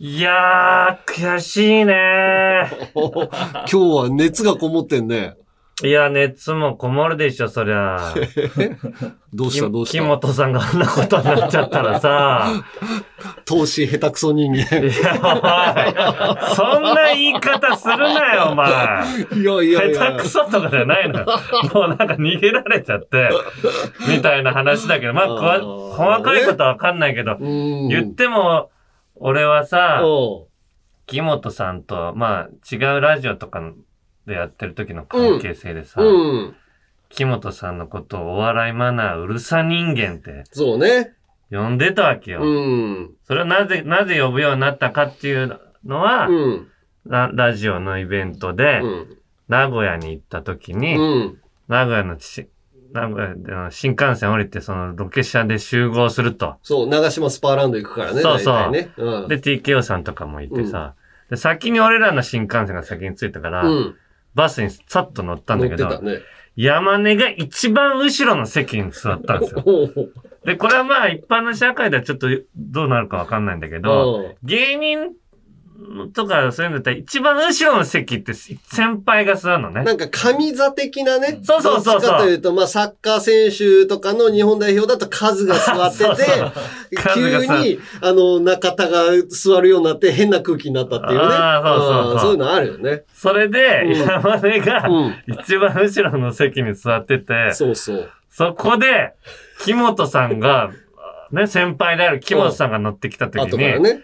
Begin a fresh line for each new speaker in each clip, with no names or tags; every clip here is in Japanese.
いやー、悔しいね
今日は熱がこもってんね。
いや、熱もこもるでしょ、そりゃ。
どうしたどうし
木
た
本さんがあんなことになっちゃったらさ。
投資下手くそ人間。
いや、おい。そんな言い方するなよ、お前。
いやいやいや。
下手くそとかじゃないのよ。もうなんか逃げられちゃって、みたいな話だけど、まあ、こわ
あー
細かいことはわかんないけど、
うん。
言っても、俺はさ、木本さんと、まあ、違うラジオとかでやってる時の関係性でさ、
うん。
木本さんのことをお笑いマナーうるさ人間って
そうね。
呼んでたわけよ。
うん。
それはなぜ、なぜ呼ぶようになったかっていうのは、
うん。
ララジオのイベントで、
うん。
名古屋に行った時に、
うん。
名古屋の新幹線降りて、そのロケ車で集合すると。
そう、長島スパーランド行くからね。
そうそう
ね。うん。
で、TKO さんとかもいてさ、で、先に俺らの新幹線が先に着いたから、
うん。
バスにさっと乗ったんだけど、
ね。
山根が一番後ろの席に座ったんですよ。で、これはまあ一般の社会ではちょっとどうなるかわかんないんだけど、芸人とかそういうのだったら一番後ろの席って先輩が座るのね。
なんか神座的なね。
そうそうそうそう
どっちかというと、まあサッカー選手とかの日本代表だと数が座って
そう
て 急
さ
に、あの、中田が座るようになって変な空気になったっていうね。
あーそうそうそうん
そういうのあるよね。
それで、
うん
山根が
うん。
一番後ろの席に座ってて、
そうそう。
そこで、木本さんが、ね、先輩である木本さんが乗ってきた時に、
後からね。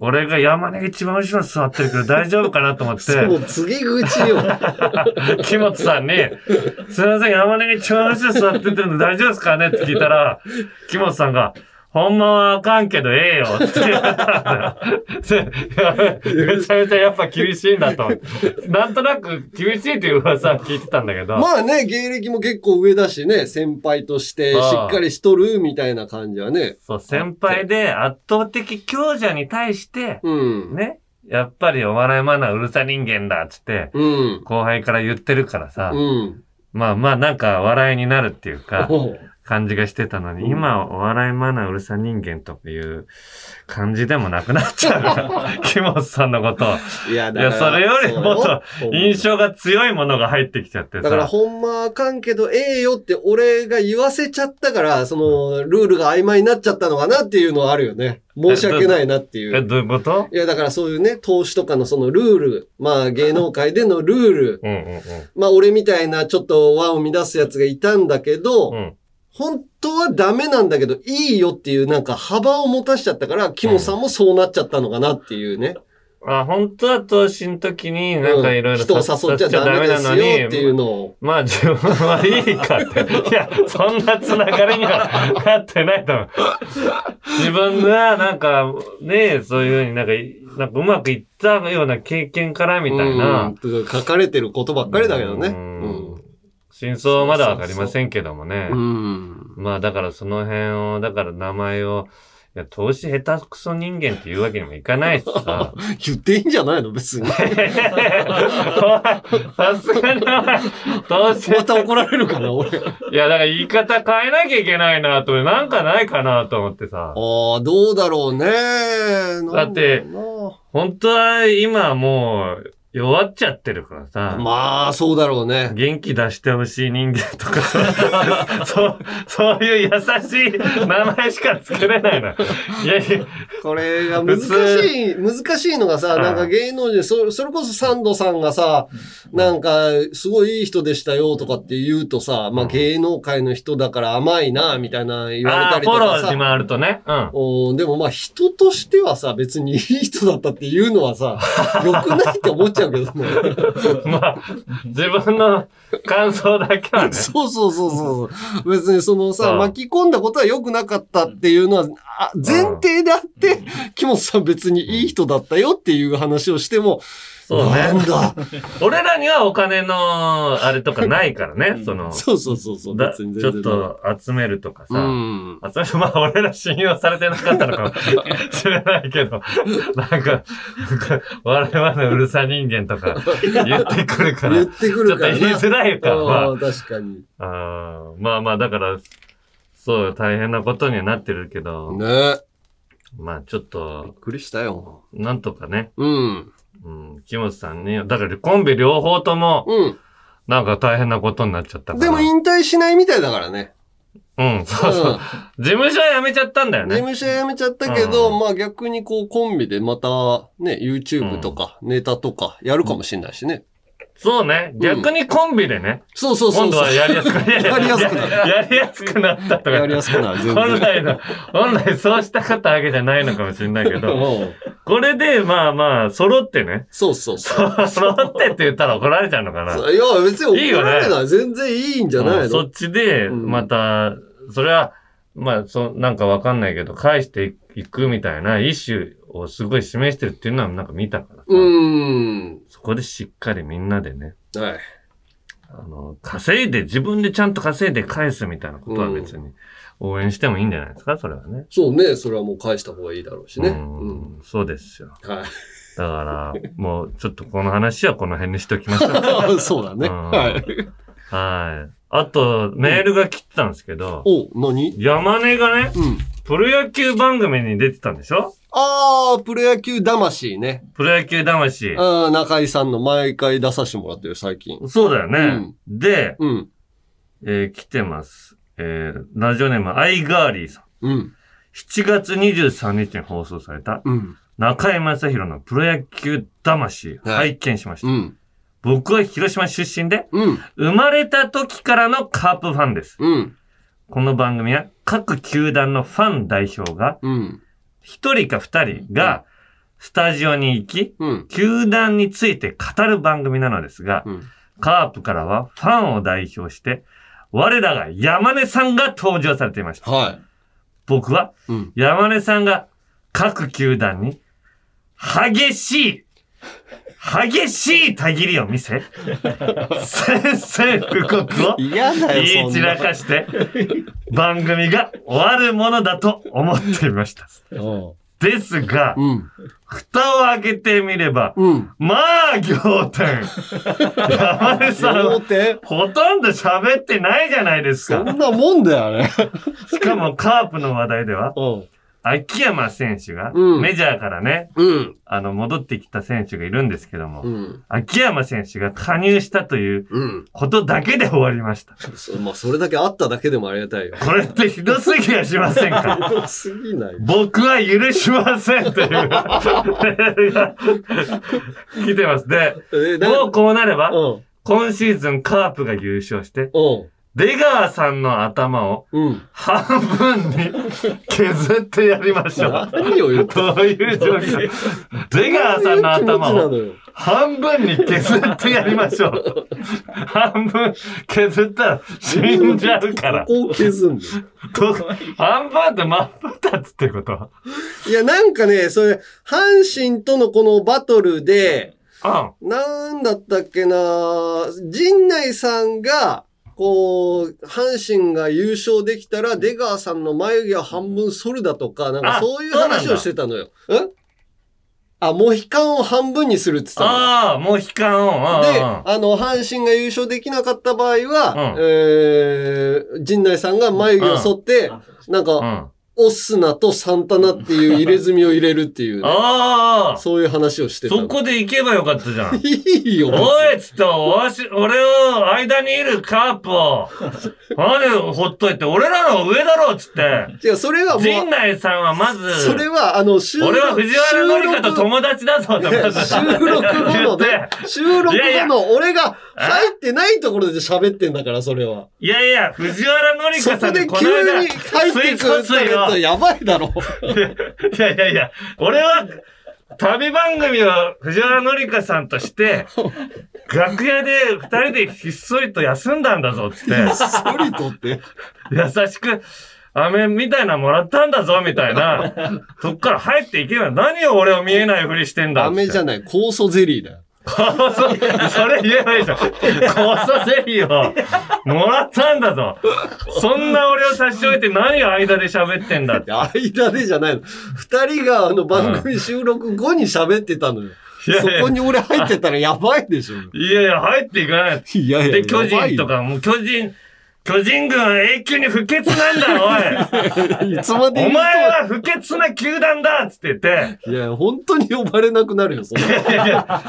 俺が山根が一番後ろに座ってるけど大丈夫かなと思って、
そう、告げ口よ。
木本さんに、すいません、山根が一番後ろ座っててるんで大丈夫ですかねって聞いたら、木本さんが、ほんまはあかんけどええよって言われたんだよ。でめちゃめちゃやっぱ厳しいんだと思って。なんとなく厳しいっていう噂は聞いてたんだけど。
まあね、芸歴も結構上だしね、先輩としてしっかりしとるみたいな感じはね。
そう、先輩で圧倒的強者に対して、
うん。
ね、やっぱりお笑いマナーうるさ人間だっつって、
うん。
後輩から言ってるからさ、
うん。
まあまあなんか笑いになるっていうか、感じがしてたのに、
うん
今お笑いマナーうるさ人間という感じでもなくなっちゃうから。木本さんのことを。
いや、
いや、それよりもっと印象が強いものが入ってきちゃって
だから、
さ。
ほんまあかんけど、ええよって俺が言わせちゃったから、その、ルールが曖昧になっちゃったのかなっていうのはあるよね。申し訳ないなってい
え、
う。
どういうこと？
いや、だからそういうね、投資とかのそのルール、まあ芸能界でのルール、
うんうん
まあ俺みたいなちょっと和を乱すやつがいたんだけど、
うん。うん。
本当はダメなんだけど、いいよっていうなんか幅を持たしちゃったから、キモさんもそうなっちゃったのかなっていうね。
あ、本当は投資の時になんかいろいろ
人を誘っちゃダメですよっていうのを。
まあ自分はいいかって。いや、そんなつながりにはなってないと思う。自分がなんか、ねそういうふうになんか、なんかうまくいったような経験からみたいな。
うん書かれてることばっかりだけどね。
う
うんん。
真相はまだわかりませんけどもね。
うん。
まあだからその辺を、だから名前を、いや、投資下手くそ人間っていうわけにもいかないしさ。
言っていいんじゃないの？別に。
さすがに投資
また怒られるかな俺。あ
いや、だから言い方変えなきゃいけないなと、なんかないかなと思ってさ。
あ、どうだろうね。
だって本当は今もう弱っちゃってるからさ。
まあ、そうだろうね。
元気出してほしい人間とかさ そう、そういう優しい名前しか作れないの。いやいや、
これが難しい、難しいのがさ、
うん
なんか芸能人、そそれこそサンドさんがさ、なんか、すごいいい人でしたよとかって言うとさ、まあ
うん
芸能界の人だから甘いな、みたいな言われたりとかさ
フォローに。回るとね。うん。
おーでもまあ人としてはさ、別にいい人だったっていうのはさ、良くないって思っちゃうけどね。
まあ、自分の感想だけはね。
そうそうそうそう。別にそのさ、
うん
巻き込んだことは良くなかったっていうのは、あ前提であって、木本さん別にいい人だったよっていう話をしても、
そうね。
なんだ。
俺らにはお金のあれとかないからね。その、
そうそうそうそう。
だちょっ。と集めるとかさ。
うん。
あ、それまあ俺ら信用されてなかったのかもしれないけど、なんか、我々のうるさ人間とか言ってくるから、
言っ
ちょっと
てくるからな。
言いづらいか。ま
ああ、確かに。
あ、まあまあ、だから、そう、大変なことにはなってるけど、
ね。
まあちょっと
びっ、くりしたよ。
なんとかね、
うん。
うん、木本さんね、だからコンビ両方とも、
うん。
なんか大変なことになっちゃったから。
でも引退しないみたいだからね。
うん、そうそう。
うん
事務所は辞めちゃったんだよ
事
ね。
務所辞めちゃったけど、
うん
まあ逆にこうコンビでまたね、YouTube とかネタとかやるかもしれないしね。
そうね。逆にコンビでね、
そうそうそう。
今度はやりやすくな
やりやすくなる
やりやすくなったとか。
やりやすくなる。
本来の、本来そうしたかったわけじゃないのかもしれないけど、
うん
これで、まあまあ、揃ってね。
そうそうそう。
揃ってって言ったら怒られちゃうのかな。
いや、別に
いいよね
怒られない。全然いいんじゃないの？
うんそっちで、
うん
また、それは、まあ、そ、なんかわかんないけど、返していくみたいな意思をすごい示してるっていうのはなんか見たからさ。
うーん。
そこでしっかりみんなでね、
はい。
あの、稼いで、自分でちゃんと稼いで返すみたいなことは別に応援してもいいんじゃないですか、それはね。
そうね。それはもう返した方がいいだろうしね。
う
うん。
ん、そうですよ。
はい。
だから、もうちょっとこの話はこの辺にしておきましょう。
そうだね。
うん
はい。
はい。あと、メールが来てたんですけど、
お、何？
山根がね、
うん。
プロ野球番組に出てたんでしょ？
あー、プロ野球魂ね。
プロ野球魂。
あー中井さんの毎回出させてもらってる、最近。
そうだよね。で、
うん。
えー来てます。えーラジオネーム、アイガーリーさん。
うん。
7月23日に放送された、
うん。
中井正宏のプロ野球魂、
はい
拝見しました。
うん。
僕は広島出身で、
うん。
生まれた時からのカープファンです。
うん。
この番組は各球団のファン代表が、
うん。
一人か二人が、スタジオに行き、
うん。
球団について語る番組なのですが、
うん。
カープからはファンを代表して、我らが山根さんが登場されていました。
は
僕は、
い。うん。
山根さんが各球団に、激しい、激しいたぎりを見せ、宣戦布告を言い散らかして、番組が終わるものだと思っていました。
うん。
ですが、
うん。
蓋を開けてみれば、
うん。
まあ、仰天。山根さん、ほとんど喋ってないじゃないですか。
そんなもんだよ、あれ。
しかもカープの話題では、
うん。
秋山選手が、
うん
メジャーからね、
うん。
あの、戻ってきた選手がいるんですけども、
うん。
秋山選手が加入したという
うん。
ことだけで終わりました。
そ まあ、それだけあっただけでもありがたいよ。
これってひどすぎやしませんか？
ひどすぎない。
僕は許しませんという 来てます。で、もうこうなれば、
うん。
今シーズンカープが優勝して、
うん。
出川さんの頭を
うん。
半分に削ってやりましょう。
何を言って
どういう状況？出川さんの頭を
を。
半分に削ってやりましょう。半分削ったら死んじゃうから。
ここを削んの？
と半分って真っ二つってこと？
いや、なんかね、それ、阪神とのこのバトルで、
うん。
なんだったっけな陣内さんが、こう、阪神が優勝できたら、出川さんの眉毛を半分剃るだとか、なんか
あ
そういう話をしてたのよ。んあ、モヒカンを半分にするって言ってたの。
ああ、もう悲観を。
で、
うん
あの、阪神が優勝できなかった場合は、
うん
えー、陣内さんが眉毛を剃って、なんか、
うん。あ
オスナとサンタナっていう入れ墨を入れるっていうね、
あー、
そういう話をしてたの。
そこで行けばよかったじゃん。
いいよ。
おいっつって、わし、俺を間にいるカープを、何をほっといて、俺らの上だろっつって。
違う、それはもう、
陣内さんはまず、
それは、あの、収録
俺は藤原紀香と友達だぞってまず
収録後の
言
ね収録
いやいや
後の俺が 入ってないところで喋ってんだから、それは。
いやいや、藤原紀
そ
香さんで
こで急
この間、
に入ってくるってやばいだろ。
いやいやいや、俺は、旅番組を藤原紀香さんとして、楽屋で二人でひっそりと休んだんだぞっつって、
ソリとって？
優しく、飴みたいなのもらったんだぞみたいな、そっから入っていけば何を俺を見えないふりしてんだ
ダメじゃ
ん。
ない、酵素ゼリーだよ。
それ言えばいいじゃん。酵素ゼリーをもらったんだぞ。そんな俺を差し置いて何を間で喋ってんだって。
間でじゃないの。二人があの番組収録後に喋ってたのよ。
いやいや
そこに俺入ってたらやばいでしょ。
いやいや、入っていかない。
いやいや、
で、巨人と。か、もう巨人、巨人軍は永久に不潔なんだ、おい。
いつまで
お前は不潔な球団だっつって言って、
といや、本当に呼ばれなくなるよ、そんな。
いやいや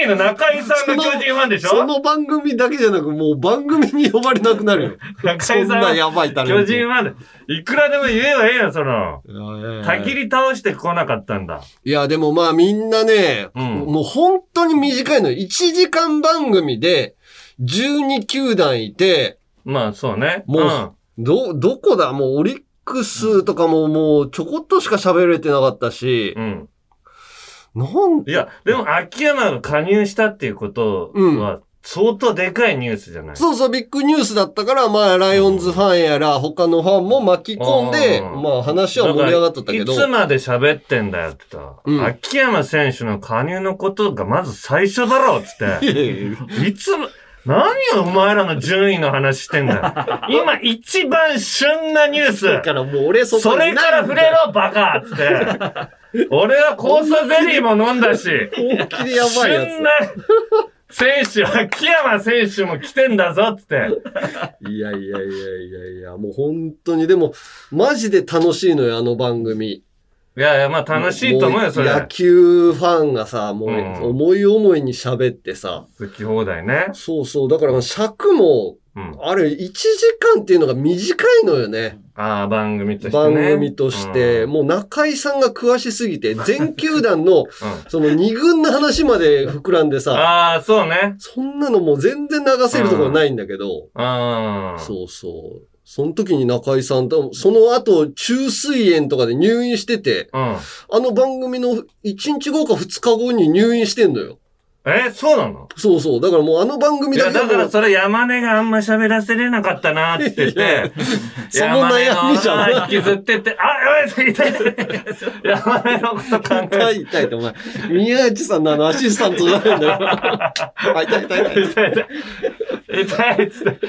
いいの、中井さんが巨人ファンでしょ？
その番組だけじゃなく、もう番組に呼ばれなくなるよ。
中
そん
井さんは
なやばい
巨
ト。
人ファンで。いくらでも言えばええよ、その。
いやいやいや
たきり倒してこなかったんだ。
いや、でもまあみんなね、
うん
もう本当に短いのよ。1時間番組で12球団いて、
まあ、そうね。
もうど、どこだ？もうオリックスとかももうちょこっとしか喋れてなかったし。
う、ん。
なん
いや、でも秋山が加入したっていうことは、相当でかいニュースじゃない？
そうそう、ビッグニュースだったから、まあ、ライオンズファンやら、他のファンも巻き込んで、
うん
まあ、話は盛り上がっとったけど。
い、つまで喋ってんだよって言った
うん。
ら、秋山選手の加入のことがまず最初だろうっつって。
いやいやいや。
いつも、何をお前らの順位の話してんだよ。今一番旬なニュース。
だからもう俺そこ
それから触れろ、バカっつって。俺は酵素ゼリーも飲んだし、
本気でやばいや
旬な選手、秋山選手も来てんだぞっつって。
つ。いやいやいやいやいや、もう本当に、でも、マジで楽しいのよ、あの番組。
いやいや、まあ楽しいと思うよ、それ。
野球ファンがさ、もう、
うん
思い思いに喋ってさ。
好き放題ね。
そうそう。だから尺も、
うん。
あれ、1時間っていうのが短いのよね。
ああ、番組として
番
ね。
組として。
うん
もう中井さんが詳しすぎて、全球団の、
うん
その二軍の話まで膨らんでさ、
ああ、そうね。
そんなのもう全然流せるところないんだけど、
うん。
そうそう。その時に中井さんと、その後、中水炎とかで入院してて、
うん。
あの番組の1日後か2日後に入院してんのよ。
え、そうなの？
そうそう。だからもうあの番組
いや、
だけはもう
だからそれ山根があんま喋らせれなかったなって言って
その悩みじゃない
山根の引きずってて、あ、やばい、痛い痛い痛い。山根のこと考
痛
え
い痛いって、お前、宮内さんのあのアシスタントじゃないんだよ。あ、痛い痛い痛い。
て、痛い痛い。痛いっつって。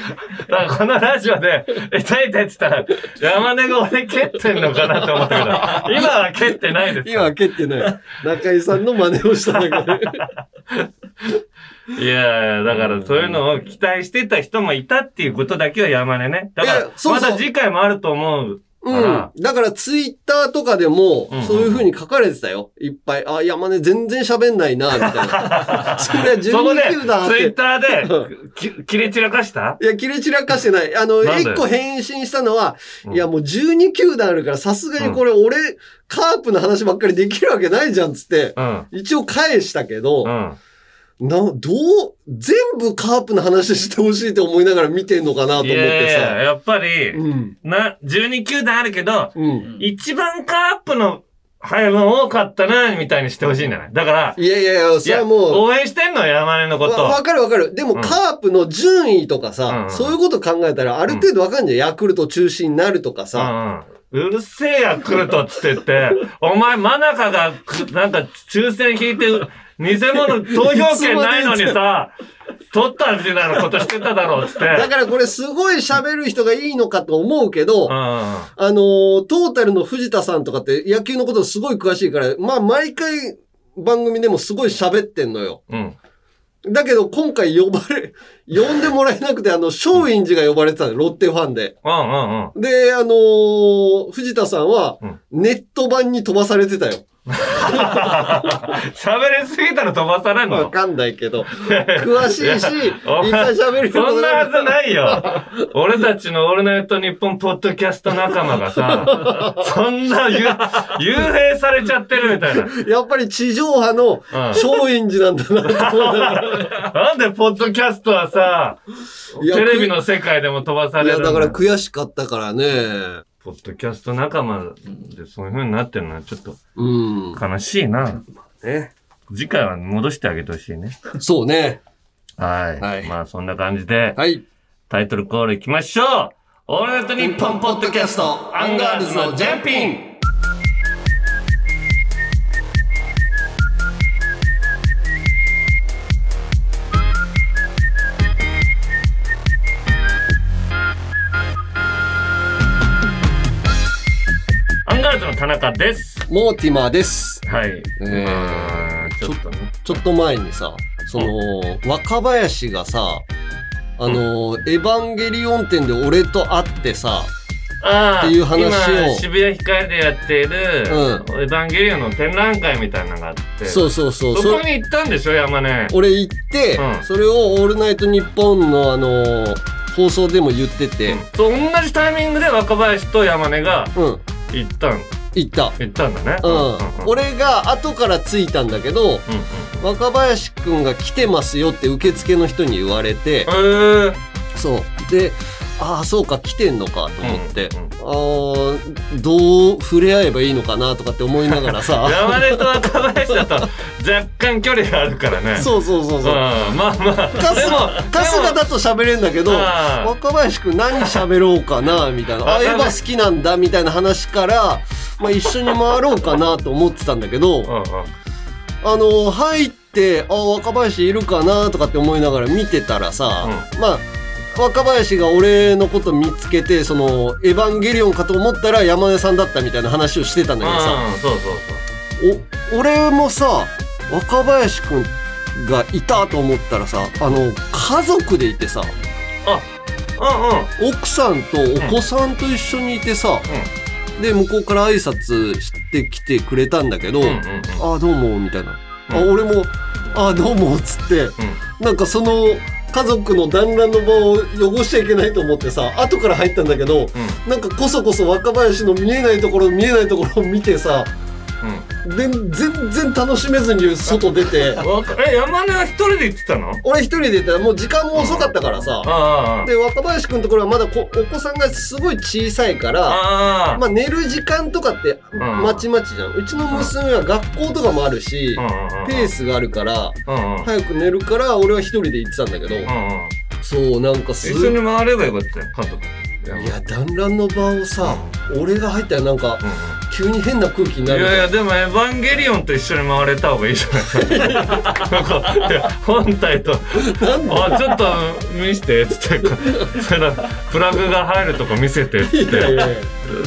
だからこのラジオで、痛い痛いっつったら、山根が俺蹴ってんのかなって思ったけど、今は蹴ってないです。
今は蹴ってない。中井さんの真似をしただけで。
いやだからそういうのを期待してた人もいたっていうことだけは山根ね。だから、まだ次回もあると思うか
うん
ら。。
だからツイッターとかでもそういう風に書かれてたよ。いっぱい。あ、山根全然喋んないな、みたいな。それは
そこで、
12球団
ツイッ
て。
ターで、き切れ散らかした？
いや、切れ散らかしてない。あの、一個返信したのは、
うん
いや、もう12球団あるから、さすがにこれ、俺、カープの話ばっかりできるわけないじゃん、つって。
うん。
一応返したけど、
うん。
な、どう、全部カープの話してほしいって思いながら見てんのかなと思っ
いやい
て
や、
さ。
やっぱり、
うん。
な、12球団あるけど、
うん。
一番カープの配分多かったな、みたいにしてほしいんじゃない？だから、
いやいやいや、それはもう、
応援してんの山根のこと。
わわかるわかる。でも、
うん
カープの順位とかさ、
うん
そういうこと考えたら、ある程度わかんじゃん。ヤクルト中心になるとかさ。
うんうるせえや、来るとっつってって、お前、真中がく、なんか、抽選引いて、偽物投票権ないのにさ、取ったみたいなことしてただろうっつって。
だからこれすごい喋る人がいいのかと思うけど、
うん。
あのートータルの藤田さんとかって野球のことすごい詳しいから、まあ毎回番組でもすごい喋ってんのよ。
うん。
だけど今回呼ばれ、呼んでもらえなくて、あの、松陰寺が呼ばれてたの、ロッテファンで。
うんうんうん。
で、あのー藤田さんは
うん、
ネット版に飛ばされてたよ。
喋りすぎたら飛ばされんの？
わかんないけど。詳しいし、い っ
お前
ぱい喋る
そんなはず
い。
ないよ。俺たちのオールナイトニッポンポッドキャスト仲間がさ、そんなゆ幽閉されちゃってるみたいな。
やっぱり地上波の松陰寺なんだなうな
なんでポッドキャストはさ、
いや
テレビの世界でも飛ばさ
いや、
れるん
だから悔しかったからね。
ポッドキャスト仲間でそういう風になってるのはちょっと
うん。
悲しいな。
ね。
次回は戻してあげてほしいね。
そうね。
はい。
はい
まあそんな感じで、
はい。
タイトルコールいきましょうオールナイトニッポンポッドキャストアンガールズのジャンピン田中です。
モーティマーです。
はい。
えー
まあちょっとね。
ちょっと前にさ、その、若林がさ、あの、エヴァンゲリオン店で俺と会ってさ、
ああ、
っていう話を
今、渋谷光でやっている、
うん
エヴァンゲリオンの展覧会みたいなのがあって、
そうそうそう。
そこに行ったんでしょ、山根。
俺行って、
うん
それを「オールナイトニッポン」のあの放送でも言ってて
そう、同じタイミングで若林と山根が
うん、
行ったん、
行った。
行ったんだね。
うん、俺が後から着いたんだけど
うんうん。
若林くんが来てますよって受付の人に言われて
えー、
そう。でああそうか来てんのかと思って、
うんうん
あーどう触れ合えばいいのかなとかって思いながらさ。
山根と若林だと若干距離があるからね。
そうそうそうそう。
うん、まあまあ。
春日だと喋れんだけど若林くん何喋ろうかなみたいな「あエヴァ好きなんだ」みたいな話から、まあ、一緒に回ろうかなと思ってたんだけど
うんうん。
あの入ってあ若林いるかなとかって思いながら見てたらさ、まあ若林が俺のこと見つけてそのエヴァンゲリオンかと思ったら山根さんだったみたいな話をしてたんだけどさ、
うん、そうそうそう。
お俺もさ若林くんがいたと思ったらさあの家族でいてさ
うんうん。
奥さんとお子さんと一緒にいてさ、で向こうから挨拶してきてくれたんだけど「
うんうんうん。
ああどうも」みたいな「あ
うん
俺もああどうも」っつってなんかその家族の団らんの場を汚しちゃいけないと思ってさ後から入ったんだけど
うん
なんかこそこそ若林の見えないところ見えないところを見てさ
うん。
で全然楽しめずに外出て
わかえ、山根は一人で行ってたの？
俺一人で行ったらもう時間も遅かったからさ
ああ。
で若林くんのところはまだこお子さんがすごい小さいから
ああ。
まあ寝る時間とかって
ん
まちまちじゃんうちの娘は学校とかもあるしペースがあるから。早く寝るから俺は一人で行ってたんだけど。そうなんかす
一緒に回ればよかったよ、家族。
いや団らんの場をさ俺が入ったらなんか急に変な空気に
い
なる。
やいやでも「エヴァンゲリオン」と一緒に回れた方がいいじゃない なんか本体と「
なんだ？
あちょっと見して」っつって。プラグが入るとこ見せてっつっ
いやいやい
て
や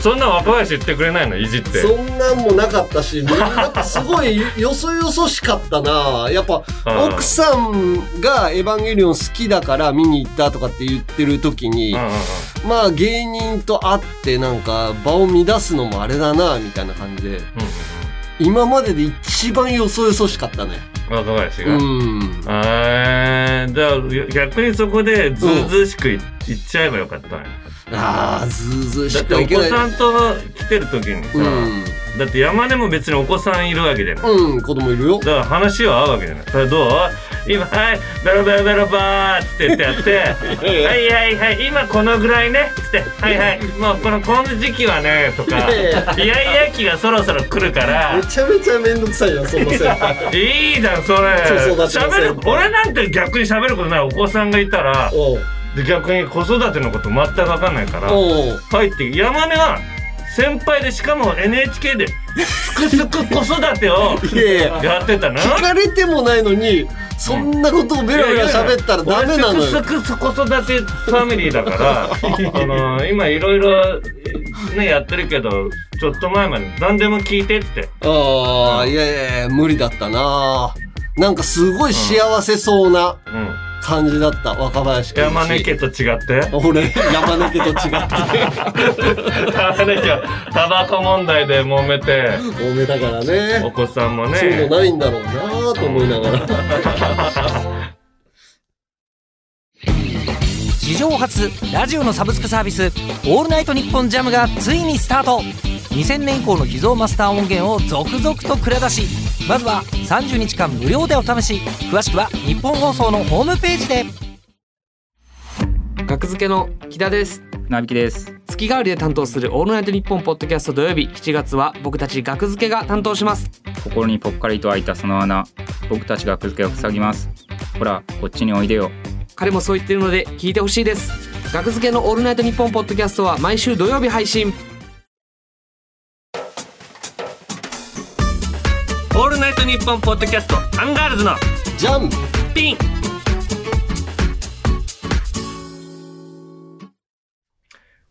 そんなん若林言ってくれないの？いじって。
そんなんもなかったし、なんかすごいよそよそしかったな。やっぱ
うん。
奥さんがエヴァンゲリオン好きだから見に行ったとかって言ってる時に、
うんうんうん。
まあ芸人と会ってなんか場を乱すのもあれだなみたいな感じで、
うんうん
今までで一番よそよそしかったね。
うん若林
う
が、
ん。
えー、じゃあ逆にそこでずうずうしくい行っちゃえばよかったね
ああ、ずうずうしくはいけない。
子さんと来てる時にさ、
うん。
だって山根も別にお子さんいるわけじゃない
うん、子供いるよ
だ。から話は合うわけじゃない。それどう？今、はい、ベロベロベロバーっつって言ってやって、はいはいはい、今このぐらいね、つって、はいはい、もうこの、この時期はね、とか、
いやいや
期がそろそろ来るから
め、ちゃめちゃめんどくさいよ、その先輩。
いいじゃん、それ。
そうそうだ
俺なんて逆に喋ることないお子さんがいたら、
おう
で逆に子育てのこと全く分かんないから、入って、山根は、先輩でしかも NHK ですくすく子育てを
いや
ってたの
聞かれてもないのに、そんなことをベラベラ喋ったらダメなのよ。
俺すくすく子育てファミリーだから、あの今いろいろねやってるけど、ちょっと前まで何でも聞いてって。
ああ、いやいやいや、無理だったななんかすごい幸せそうな
うん。
感じだった、若林君。
山根家と違って？
俺、山根家と違って、
山根家はタバコ問題で揉めて、
多めだから
お
ね。
子さんも
そういう
ね。
のないんだろうなと思いながら。
史上初ラジオのサブスクサービス「オールナイトニッポンジャム」がついにスタート2000年以降の秘蔵マスター音源を続々と蔵出しまずは30日間無料でお試し。詳しくは日本放送のホームページで。
学付けの木田です。
なびきです。
月替わりで担当するオールナイトニッポンポッドキャスト土曜日。7月は僕たち学付けが担当します。
心にぽっかりと開いたその穴。僕たちがく付けを塞ぎます。ほらこっちにおいでよ。
彼もそう言ってるので聞いてほしいです。学付けのオールナイトニッポンポッドキャストは毎週土曜日配信
トニッポンポッドキャストアンガールズの
ジャン
ピン。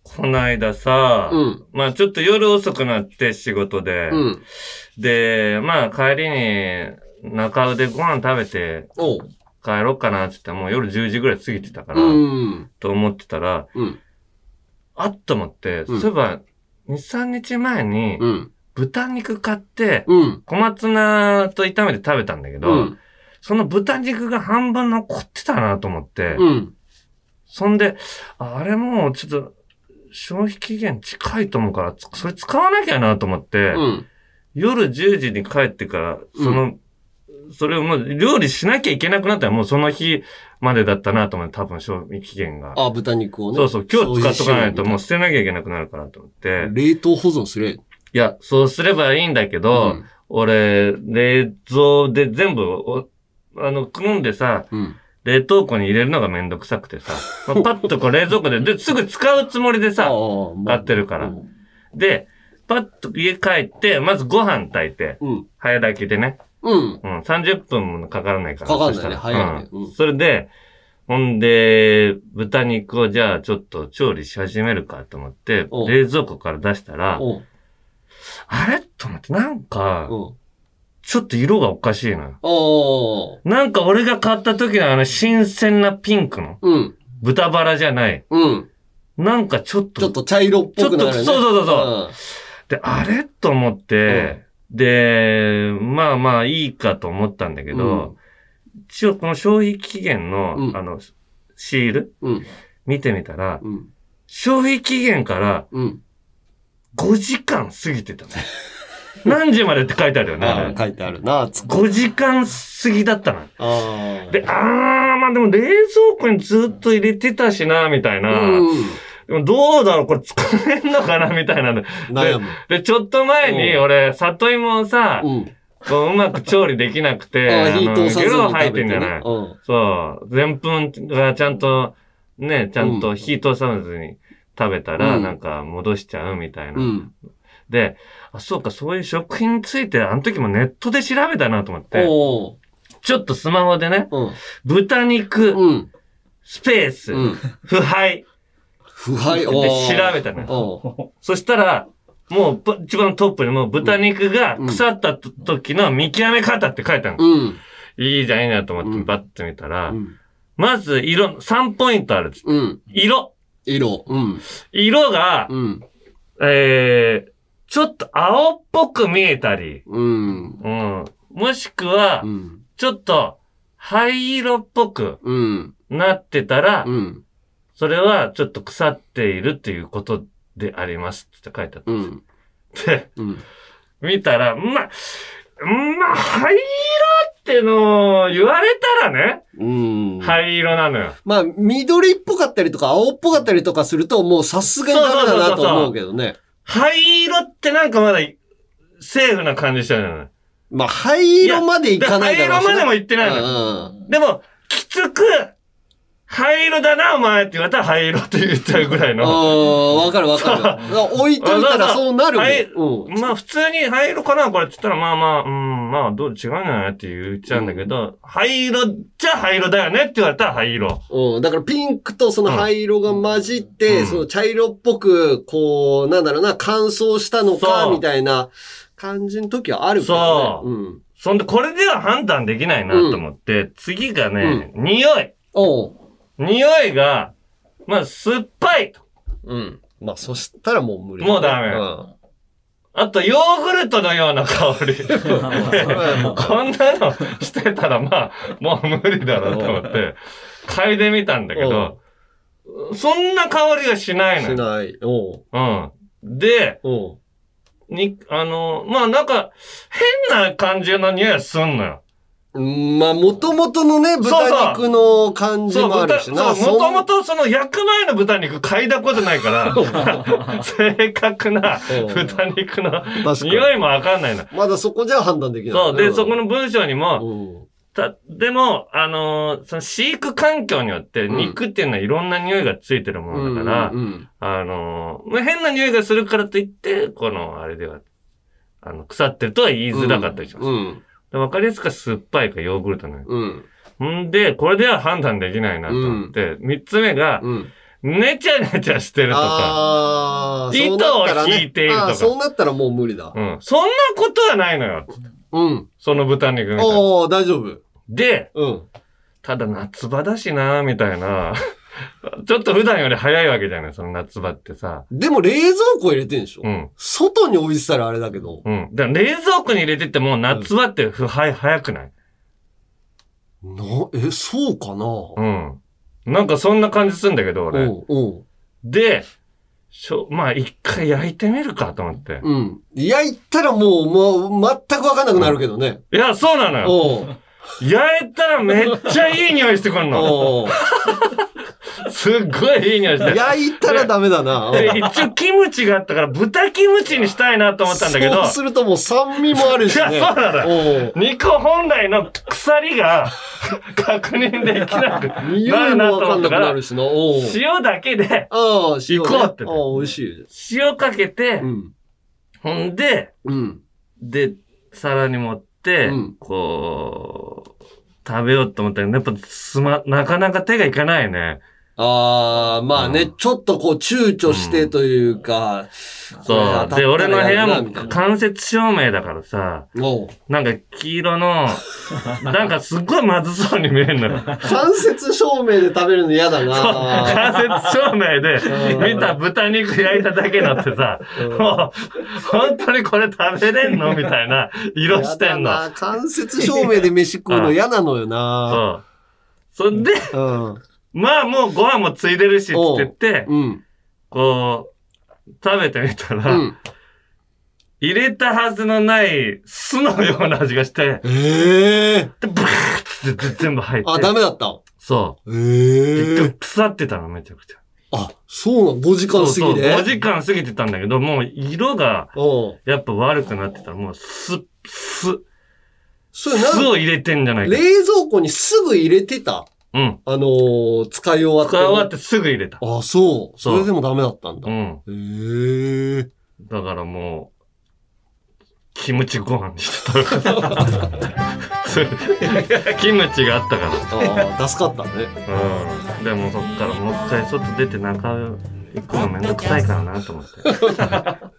こないださ、
うん。
まあちょっと夜遅くなって仕事で、
うん。
で、まあ帰りに中尾でご飯食べて。帰ろうかなって言ったらもう夜10時ぐらい過ぎてたから、
うん。
と思ってたら、
うん。
あっと思って、
うん
そういえば、2、3日前に
うん。
豚肉買って、
うん。
小松菜と炒めて食べたんだけど、
うん。
その豚肉が半分残ってたなと思って、
うん。
そんで、ああれもうちょっと、消費期限近いと思うから、つそれ使わなきゃなと思って、
うん。
夜10時に帰ってから、その、それをもう料理しなきゃいけなくなったらもうその日までだったなと思って、多分賞味期限が。
あ、豚肉をね。
そうそう、今日使っとかないともう
そ
捨てなきゃいけなくなるからと思って。
冷凍保存すれ。
いや、そうすればいいんだけど、
うん
俺、冷蔵で全部お、あの、組んでさ、
うん。
冷凍庫に入れるのがめんどくさくてさ、まあ、パッとこう冷蔵庫で、で、すぐ使うつもりでさ、買ってるから
うん。
で、パッと家帰って、まずご飯炊いて、
うん。
早炊きでね、
うん。
うん、30分もかからないから。
かかんないね早いね
うん
うん
それで、ほんで、豚肉をじゃあちょっと調理し始めるかと思って
お、
冷蔵庫から出したら、
うん。
あれ？と思って、なんか、
うん。
ちょっと色がおかしいのよ。
おー。
なんか俺が買った時のあの新鮮なピンクの
うん。
豚バラじゃない。
うん。
なんかちょっと、
ちょっと茶色っぽくなるね。
ちょっとそうそうそうそうで、あれ？と思って、で、まあまあいいかと思ったんだけど、一応この消費期限の、
うん
あの、シール。見てみたら、
うん。
消費期限から
うん。
5時間過ぎてたの。何時までって書いてあるよね。あれ
ああ、書いてあるな。つ
5時間過ぎだったの。
ああ。
で、あー、まあでも冷蔵庫にずっと入れてたしな、みたいな。
うん。
でもどうだろうこれ使えんのかなみたいなの。
悩む。
で、ちょっと前に
うん
俺、里芋をさ、
うん。
こううまく調理できなくて、
ああ、火通さずに
ゲロ
て
んじゃない。
うん。
そう。でんぷんがちゃんと、ね、ちゃんと火通さずに食べたら、
うん
なんか戻しちゃうみたいな。
うん。
で、あ、そうか、そういう食品について、あの時もネットで調べたなと思って。ちょっとスマホでね、
うん。
豚肉、
うん。
スペース、
うん。
腐敗
腐敗、
で
おー
調べたのそしたら、もうぶ一番トップにもう豚肉が腐ったと時の見極め方って書いてあるの。
うん。
いいじゃん、いいなと思って
うん
バッと見たら、
うん。
まず色、3ポイントあるっつって。
うん。
色。
色。うん。
色が、
うん。
えー、ちょっと青っぽく見えたり、
うん。
うん。もしくは
う、ん。
ちょっと灰色っぽく
うん。
なってたら、
うん。
それはちょっと腐っているっていうことでありますって書いてあった。
うん。
で、
うん。
見たら、まあ、まあ、灰色ってのを言われたらね、
うん。
灰色なのよ。
まあ、緑っぽかったりとか、青っぽかったりとかすると、もうさすがにダメだなと思うけどね。
灰色ってなんかまだ、セーフな感じしたじゃない。
まあ、灰色までいかないだろうし、
灰色までも行ってないのよ。
うん。
でも、きつく、灰色だな、お前って言われたら灰色って言っちゃうぐらいの。
ああ、わかるわかる。置いといたらそうなるもん。
はい
うん。
まあ普通に灰色かなこれって言ったらまあまあ、うん、まあどう違うんじゃないって言っちゃうんだけど、灰色じゃ灰色だよねって言われたら灰色。
うん。だからピンクとその灰色が混じって、
うん
その茶色っぽく、こう、なんだろうな、乾燥したのか、みたいな感じの時はあるからね。
そう
うん。
そんでこれでは判断できないなと思って、次がね、匂い。
おう。
匂いが、まあ酸っぱいと。
うん。まあ、そしたらもう無理
もうダメ
うん。
あとヨーグルトのような香り。こんなのしてたらまあ、もう無理だろうと思って、嗅いでみたんだけど、そんな香りがしないのよ。
しない。おう。
うん。で、
おう。
に、あの、まあなんか、変な感じの匂いがすんのよ。
うんまあ、もともとのね、豚肉の感じもあるしな。
そう、もとも
と。
とその焼く前の豚肉嗅いだことないから、正確な
うん
豚肉の匂いもわかんないの。
まだそこじゃ判断できない。
そう、で、そこ
の、
の文章にも、
うん。
た、でも、あのーその飼育環境によって
うん
肉っていうのはいろんな匂いがついてるものだから、
うんうん
あのーまあ変な匂いがするからといって、この、あれでは、あの、腐ってるとは言いづらかったりします。
うん。
でわかりやすく酸っぱいかヨーグルトなのよ。
うん。
んで、これでは判断できないなと思って、三、つ目が、
うん。
ねちゃねちゃしてるとか、
ああ、
糸を
そうなったらね
引いているとか
そうなったらもう無理だ。
うん。そんなことはないのよ。
うん。
その豚肉みたいな。
おー、大丈夫。
で、
うん。
ただ夏場だしな、みたいな。ちょっと普段より早いわけじゃない、その夏場ってさ。
でも冷蔵庫入れてんでしょ？
うん。
外に置いてたらあれだけど。
うん。だから冷蔵庫に入れてても夏場ってふ、はい、早くない？
な、え、そうかな？
うん。なんかそんな感じするんだけど、俺。
うん、うん。
で、しょ、まあ一回焼いてみるかと思って。
うん。焼いたらもう、もう、全くわかんなくなるけどね。
いや、そうなのよ。焼いたらめっちゃいい匂いしてくんの。すっごいいい匂いして。
焼いたらダメだな。
で、一応キムチがあったから豚キムチにしたいなと思ったんだけど。
そうするともう酸味もあるしね。
いやそうなの肉本来の腐りが確認できなくな
匂い
るな
もわかんなく
と思ったから塩だけで
ああ、塩、ね。
行こうってね
ああ、美味しい。
塩かけて
う、ん。
ほんで、
うん。
で、皿に盛って、
うん
こう、食べようと思ったけど、やっぱすま、なかなか手がいかないね。
ああ、まあね、
うん
ちょっとこう躊躇してというか。
そう。で、俺の部屋も間接照明だからさ、
おう
なんか黄色の、なんかすっごいまずそうに見えるのよ。
間接照明で食べるの嫌だな。
間接照明で
うん
見た豚肉焼いただけのってさ、
うん
もう、本当にこれ食べれんのみたいな色してんの。
間接照明で飯食うの嫌なのよな。
そう。そんで、
うん。
まあもうご飯もついでるし、つって言って、
うん。
こう、食べてみたら、
うん。
入れたはずのない酢のような味がして、
ええ。
で、ブワーって全部入って。
あ、ダメだった。
そう。
ええ。
結局腐ってたの、めちゃくちゃ。
あ、そうなの ?5 時間過ぎ
そうそう
で
5時間過ぎてたんだけど、もう色が
うん。
やっぱ悪くなってたら、もう酢、酢、
それな
酢を入れてんじゃないか。
冷蔵庫にすぐ入れてた？
うん。
あのー、使い終わって。
使い終わってすぐ入れた。
あ、そう。
そ
れでもダメだったんだ。
うん。
へえ。
だからもう、キムチご飯にして食べた。キムチがあったから。
ああ、助かったね。
うん。でもそっからもう一回外出て中行くのめんどくさいからなと思って。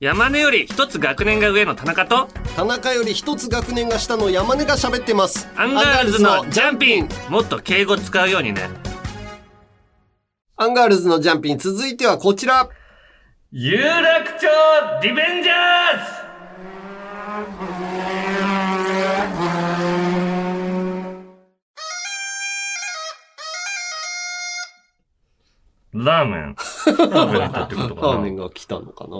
山根より一つ学年が上の田中と、
田中より一つ学年が下の山根が喋ってます。
アンガールズのジャンピンもっと敬語使うようにね。
アンガールズのジャンピン、続いてはこちら。
有楽町リベンジャーズラーメン食べに行ったってことかな
ラーメンが来たのかな。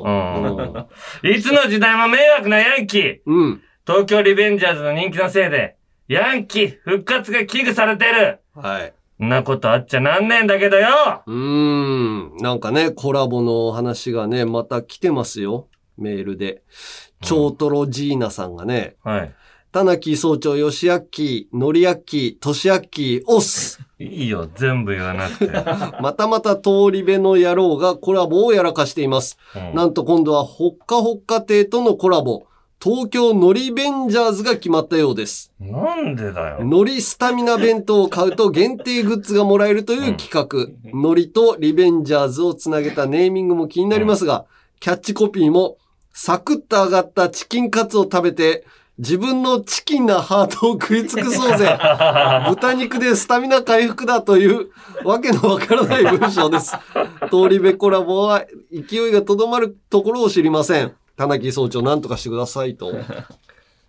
うん。いつの時代も迷惑なヤンキー
うん。うん。
東京リベンジャーズの人気のせいで、ヤンキー復活が危惧されてる
はい。
んなことあっちゃなんねえんだけどよ
うーん。なんかね、コラボの話がね、また来てますよ。メールで。超トロジーナさんがね、
はい。
田中総長、吉明、のりあき、としあき、オス。
いいよ、全部言わなくて。
またまた通り部の野郎がコラボをやらかしています。
うん
なんと今度はほっかほっか亭とのコラボ。東京のりベンジャーズが決まったようです。
なんでだよ。
のりスタミナ弁当を買うと限定グッズがもらえるという企画。のりとリベンジャーズをつなげたネーミングも気になりますが、キャッチコピーも、サクッと揚がったチキンカツを食べて、自分のチキンなハートを食い尽くそうぜ。豚肉でスタミナ回復だというわけのわからない文章です。通り部コラボは勢いがとどまるところを知りません。田中総長なんとかしてくださいと。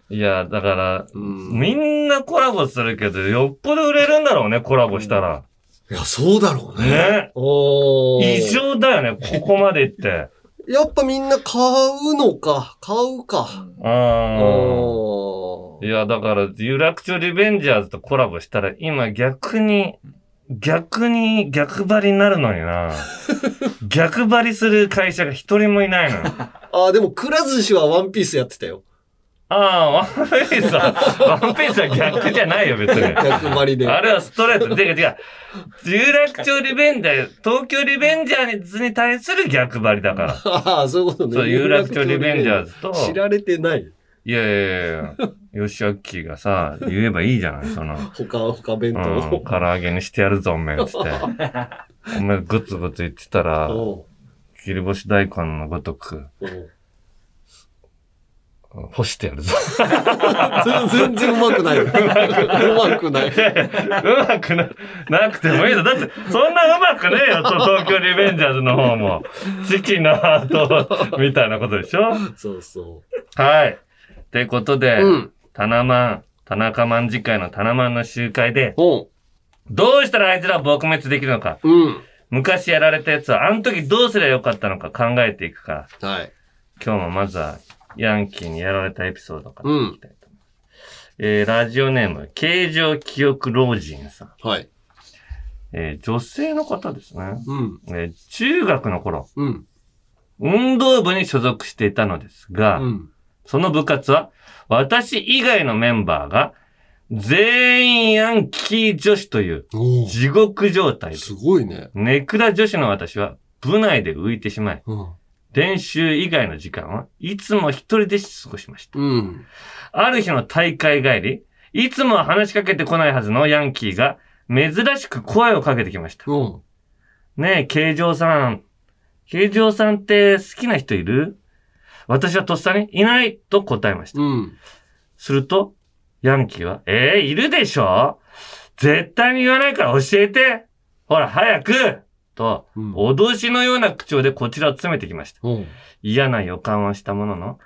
いや、だから、
うん
みんなコラボするけど、よっぽど売れるんだろうね、コラボしたら。
いや、そうだろうね。
ね。
おー
異常だよね、ここまで行って。
やっぱみんな買うのか。買うか。
うん。いや、だから、有楽町リベンジャーズとコラボしたら、今逆に、逆に逆張りになるのにな。逆張りする会社が一人もいないのよ。
あー、でも、くら寿司はワンピースやってたよ。
ああ、ワンピースは、ワンピースは逆じゃないよ、別に。
逆張りで。
あれはストレート。てか違う。有楽町リベンジャー、東京リベンジャーズに対する逆張りだから。
ああ、そういうことね。
そう、有楽町リベンジャーズと、
知られてない。
いやいやいやいや、吉明がさ、言えばいいじゃない、その、
他、他弁
うん、
当。
唐揚げにしてやるぞ、おめえ、つって。お前、グツグツ言ってたら、
お
切り干し大根のごとく、干してやるぞ。
全然うまくない。うまくない。
うまくな、なくてもいいの。だって、そんなうまくねえよ、と東京リベンジャーズの方も。チキンのハート、みたいなことでしょ？
そうそ
はい。ってことで、
う。うん。
タナマン、田中マン次会のタナマンの集会で。どうしたらあいつらを撲滅できるのか。
うん。
昔やられたやつは、あの時どうすればよかったのか考えていくから、
はい。
今日もまずは、ヤンキーにやられたエピソードから
うん
いきたいと思います。えー、ラジオネーム、形状記憶老人さん。
はい。
えー、女性の方ですね。
うん。
えー中学の頃、
うん。
運動部に所属していたのですが、
うん。
その部活は、私以外のメンバーが、全員ヤンキー女子とい
う
地獄状態です
ごいね。
ネクラ女子の私は部内で浮いてしまい、
うん。
練習以外の時間はいつも一人で過ごしました。
うん。
ある日の大会帰り、いつもは話しかけてこないはずのヤンキーが珍しく声をかけてきました。
うん。
ねえ、形状さん。形状さんって好きな人いる？私はとっさにいないと答えました。
うん。
すると、ヤンキーは、えー、いるでしょ？絶対に言わないから教えてほら、早くと、
うん
脅しのような口調でこちらを詰めてきました。
うん。
嫌な予感はしたものの、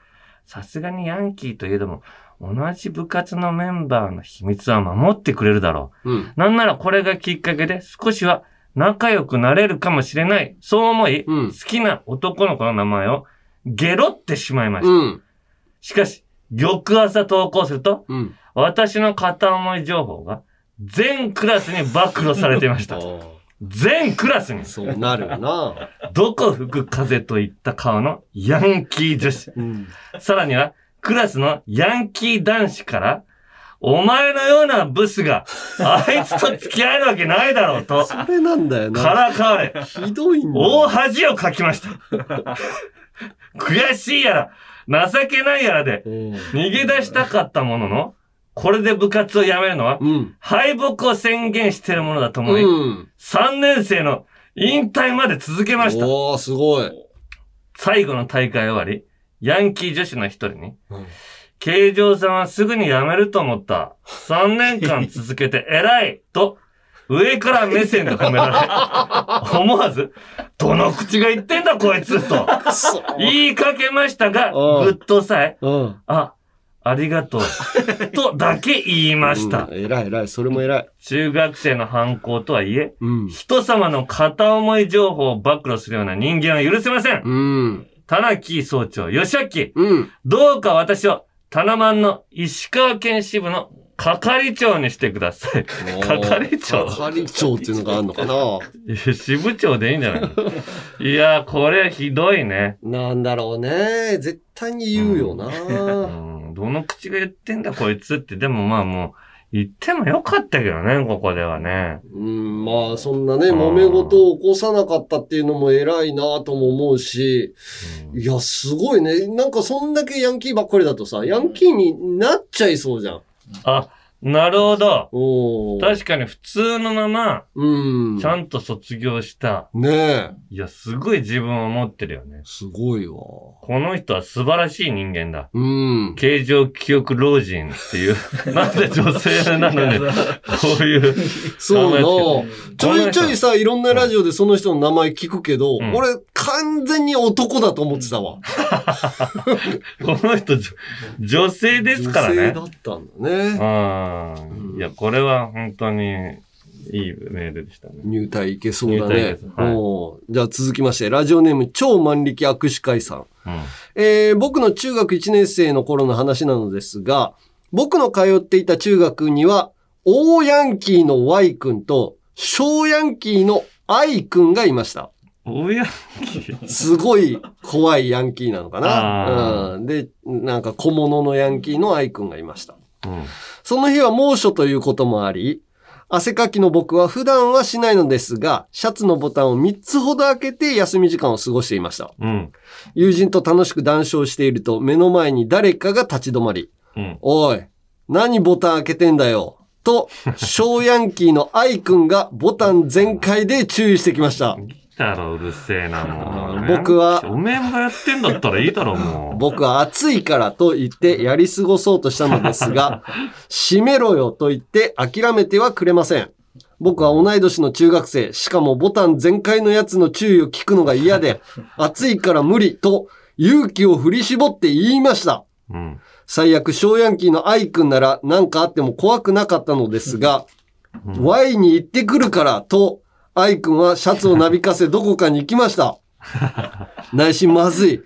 さすがにヤンキーといえども、同じ部活のメンバーの秘密は守ってくれるだろ
うん。
う。なんならこれがきっかけで少しは仲良くなれるかもしれない。そう思い、
うん
好きな男の子の名前をゲロってしまいました。
うん。
しかし、翌朝投稿すると、
うん。
私の片思い情報が全クラスに暴露されていました。全クラスに、
そうなるよな。
どこ吹く風といった顔のヤンキー女子。
うん。
さらには、クラスのヤンキー男子から、お前のようなブスが、あいつと付き合えるわけないだろうと、
それなんだよな。
からかわれ、
ひどいんだ
大
よ。
恥をかきました。悔しいやら、情けないやらで、
うん。
逃げ出したかったものの、これで部活を辞めるのは、
うん。
敗北を宣言しているものだと思い、
うん。
3年生の引退まで続けました。
おー、すごい。
最後の大会終わり、ヤンキー女子の一人に、
うん
形状さんはすぐに辞めると思った。3年間続けて偉いと、上から目線で褒められ、思わず、どの口が言ってんだこいつと。言いかけましたが、
うん
ぐっとさえ、
うん。
あ、ありがとう、とだけ言いました
うん。偉い偉い。それも偉い。
中学生の犯行とはいえ、
うん。
人様の片思い情報を暴露するような人間は許せません。
うん。
田中総長、吉明、
うん。
どうか私を、タナマンの石川県支部の係長にしてください。係長
係長っていうのがあるのかな？い
や支部長でいいんじゃないの？いや、これひどいね。
なんだろうね。絶対に言うよな。
うん、どの口が言ってんだこいつって、でもまあもう、言ってもよかったけどね、ここではね。
うん、まあ、そんなね、揉め事を起こさなかったっていうのも偉いなとも思うし、
うん
いや、すごいね。なんかそんだけヤンキーばっかりだとさ、ヤンキーになっちゃいそうじゃん。
あ、なるほど。
おー
確かに普通のまま、
うん。
ちゃんと卒業した。
ねえ。
いや、すごい自分を持ってるよね。
すごいわ。
この人は素晴らしい人間だ。
うん。
形状記憶老人っていう。なぜ女性なのに、こういう。
そうな
考
ちょいちょいさ、いろんなラジオでその人の名前聞くけど、
うん
俺完全に男だと思ってたわ。
この人、じょ女性ですからね
女性だ。ったんだね。
ああ、いや、これは本当にいいメールでしたね。
入隊いけそうだね。
はい
じゃあ続きまして、ラジオネーム超万力握手会さん。
うん。
えー僕の中学1年生の頃の話なのですが、僕の通っていた中学には、大ヤンキーの Y 君と、小ヤンキーの I 君がいました。
おやき。
すごい怖いヤンキーなのかな。
あ
うん。で、なんか小物のヤンキーの愛くんがいました。
うん。
その日は猛暑ということもあり、汗かきの僕は普段はしないのですが、シャツのボタンを3つほど開けて休み時間を過ごしていました。
うん。
友人と楽しく談笑していると目の前に誰かが立ち止まり、
うん。
おい、何ボタン開けてんだよ。と、小ヤンキーの愛くんがボタン全開で注意してきました。
だろ、うるせえな、もう。
僕は
おめえがやってんだったらいいだろ、もう。
僕は暑いからと言ってやり過ごそうとしたのですが、閉めろよと言って諦めてはくれません。僕は同い年の中学生、しかもボタン全開のやつの注意を聞くのが嫌で、暑いから無理と勇気を振り絞って言いました。
うん。
最悪、小ヤンキーの愛くんなら何かあっても怖くなかったのですが、Y に行ってくるからと、愛くんはシャツをなびかせどこかに行きました。内心まずい。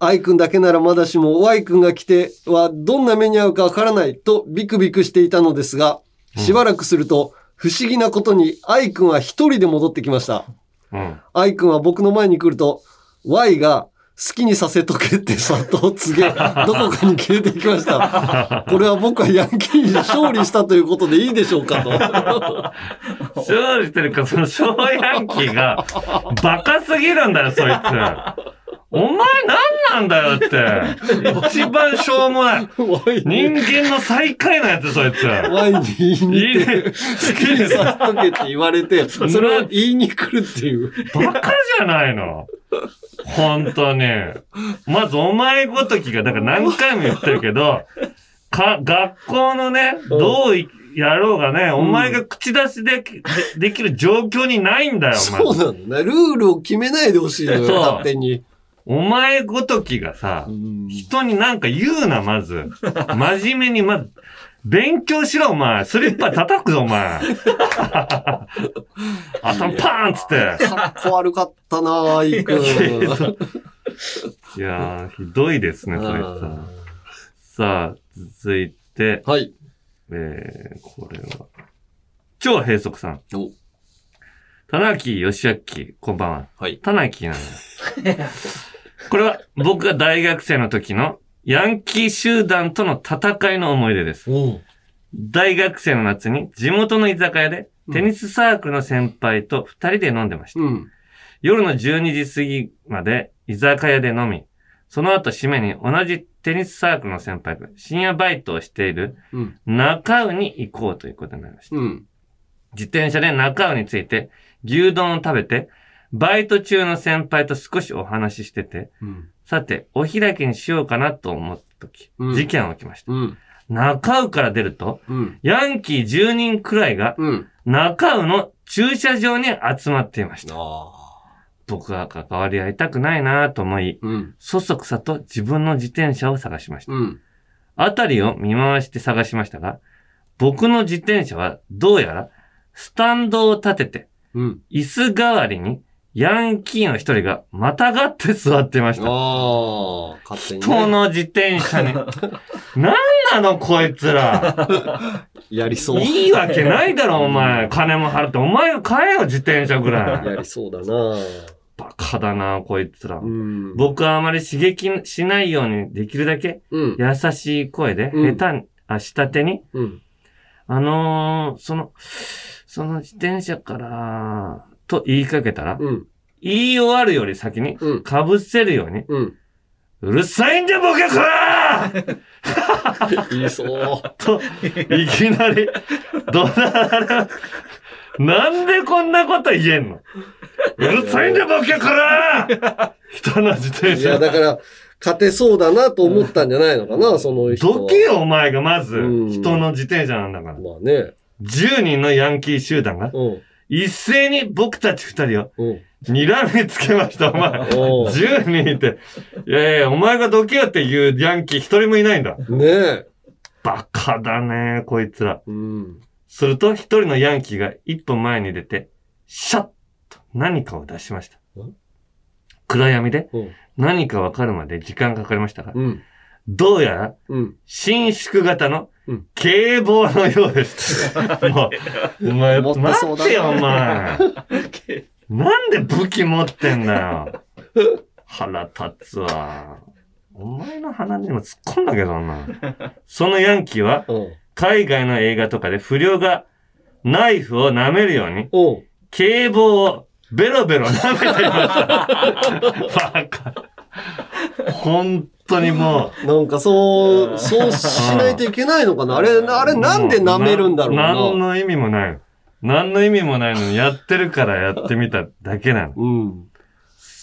愛くんだけならまだしも Y くんが来てはどんな目に遭うかわからないとビクビクしていたのですが、しばらくすると不思議なことに愛くんは一人で戻ってきました。
うん。
愛くんは僕の前に来ると、Y が好きにさせとけってさっと告げ、どこかに消えていきました。これは僕はヤンキーに勝利したということでいいでしょうかと。
勝利してるか、その小ヤンキーが、バカすぎるんだよ、そいつ。お前何なんだよって。一番しょうもない。人間の最下位のやつ、そいつ。
Y に言いに
いい
行って、
ね。
好きにさせとけって言われて、それを言いに来るっていう。
バカじゃないの。本当に。まずお前ごときが、だから何回も言ってるけど、か、学校のね、どういやろうがね、お前が口出しできでできる状況にないんだよ、お前
そうなのね。ルールを決めないでほしいのよ、
そう
勝手に。
お前ごときがさ、人になんか言うな、まず。真面目に、まず、勉強しろ、お前。スリッパ叩くぞ、お前。頭パーンっつって。
かっこ悪かったな愛くん。
いやー、ひどいですね、そいつは。さあ、続いて、
はい。
えー、これは。超閉塞さん。
お
田中義明、こんばんは。
はい。
田中なんだ。これは僕が大学生の時のヤンキー集団との戦いの思い出です。大学生の夏に地元の居酒屋でテニスサークルの先輩と二人で飲んでました。
うん。
夜の12時過ぎまで居酒屋で飲み、その後締めに同じテニスサークルの先輩が深夜バイトをしている
うん。
中尾に行こうということになりました。
うん。
自転車で中尾について牛丼を食べて、バイト中の先輩と少しお話ししてて、
うん。
さて、お開きにしようかなと思った時、
うん
事件が起きました。
うん。
中尾から出ると、
うん。
ヤンキー10人くらいが
うん。
中尾の駐車場に集まっていました。
あ
僕は関わり合いたくないなと思い、
あ。うん。
そそくさと自分の自転車を探しました。
うん。
あたりを見回して探しましたが、僕の自転車はどうやらスタンドを立てて、
うん。
椅子代わりにヤンキーの一人がまたがって座っていました。
ああ。勝手に、ね。
人の自転車に。なんなのこいつら。
やりそう。
いいわけないだろお前。金も払って。お前が買えよ自転車ぐらい。
やりそうだな
バカだなこいつら
う。ん。
僕はあまり刺激しないようにできるだけ
うん。
優しい声で、
うん
下手に、あ、下手に、
うん。
あのー、その、その自転車から、と言いかけたら、
うん。
言い終わるより先に、
うん。
被せるように、
う
るさいんだボケこら
言いそう。
と、いきなり、怒鳴られ、なんでこんなこと言えんのうるさいんだボケこら人の自転
いや、
車。
だから、勝てそうだなと思ったんじゃないのかな、その人は。
どけよお前がまず
うん、
人の自転車なんだから。
まあね。
10人のヤンキー集団が、
うん。
一斉に僕たち二人を
うん。
睨みつけました、お前。
おう
10人いて。いやいや、お前がどけよっていうヤンキー一人もいないんだ。
ねえ。
バカだね、こいつら。
うん。
すると、一人のヤンキーが一歩前に出て、シャッと何かを出しました
ん。
暗闇で
うん。
何かわかるまで時間かかりましたが、
うん。
どうやら
うん。
伸縮型の
うん
警棒のようです。もう、お前、
持って
待
そうだな
ってよ、お前。なんで武器持ってんだよ。腹立つわ。お前の鼻にも突っ込んだけどな。そのヤンキーは、
うん。
海外の映画とかで不良がナイフを舐めるように、警棒をベロベロ舐めていました。バカ。本当にもう。
なんかそう、そうしないといけないのかなあれ、あれなんで舐めるんだろうな。
何の意味もない。何の意味もないのにやってるからやってみただけなの。
うん。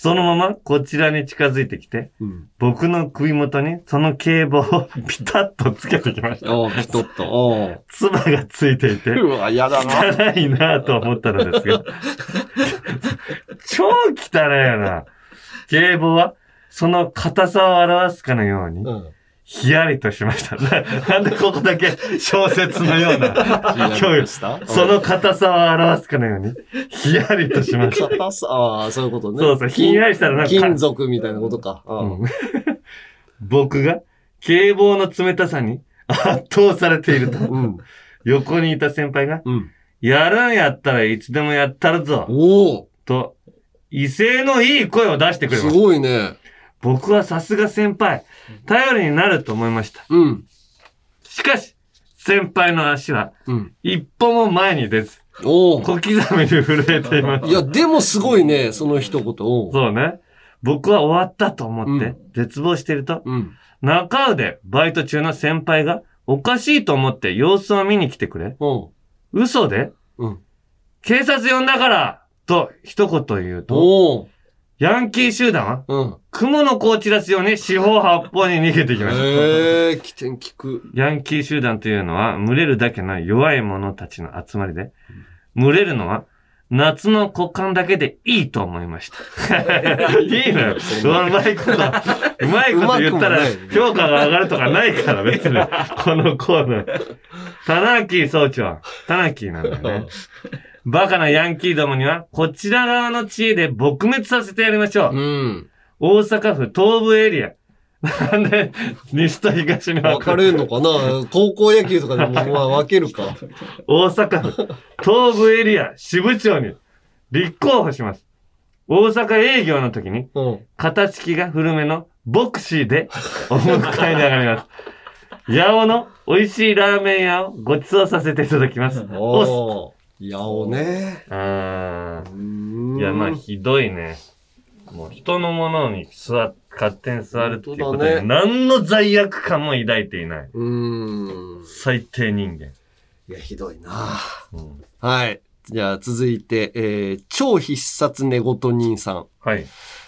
そのままこちらに近づいてきて、
うん。
僕の首元にその警棒を ピタッとつけてきました。
ああ、ピトッと。ああ。
唾がついていて、
うわ、やだな。
汚いなと思ったのですが、超汚いよな。警棒は、その硬さを表すかのように、
うん。
ヒヤリとしました。な なんでここだけ小説のような 教育。
した？
その硬さを表すかのように、ヒヤリとしました。
硬さ、ああ、そういうことね。
そうそう、ひんやりしたらなんか、
金属みたいなことか。
僕が警棒の冷たさに圧倒されていると、
うん。
横にいた先輩が、
うん。
やるんやったらいつでもやったるぞ、
おお
と、威勢のいい声を出してくれ
す
ました。
ごいね。
僕はさすが先輩、頼りになると思いました。
うん。
しかし、先輩の足は
うん。
一歩も前に出ず、
おお
小刻みに震えていました。
いや、でもすごいね、その一言。おう
そうね。僕は終わったと思って
うん、
絶望していると、
うん。
中でバイト中の先輩がおかしいと思って様子を見に来てくれ。嘘で
うん。
警察呼んだからと一言言うと、ヤンキー集団？は
うん。
雲の子を散らすように四方八方に逃げていきました。
へえ、起点聞く。
ヤンキー集団というのは群れるだけの弱い者たちの集まりで、群れるのは夏の股間だけでいいと思いました。いいのよ。うまいこと、うまいこと言ったら
うまくもない
評価が上がるとかないから別に。このコーナー。タナーキー総長。タナーキーなんだよね。バカなヤンキーどもには、こちら側の知恵で撲滅させてやりましょう。
うん。
大阪府東部エリア。なんで、西と東に分
分
かれ
るのかな？高校野球とかでもまあ分けるか。
大阪府東部エリア支部長に立候補します。大阪営業の時に、
うん。
片付きが古めのボクシーでお迎えに上がります。八尾の美味しいラーメン屋をご馳走させていただきます。お。
やおね。
あ
うーん
ーいや、まあ、ひどいね。もう人のものに座っ、勝手に座るっていうことで、
ね
何の罪悪感も抱いていない。
うーん。
最低人間。
いや、ひどいな。
うん
はい。じゃあ続いて、えー、超必殺寝言人さん。
はい。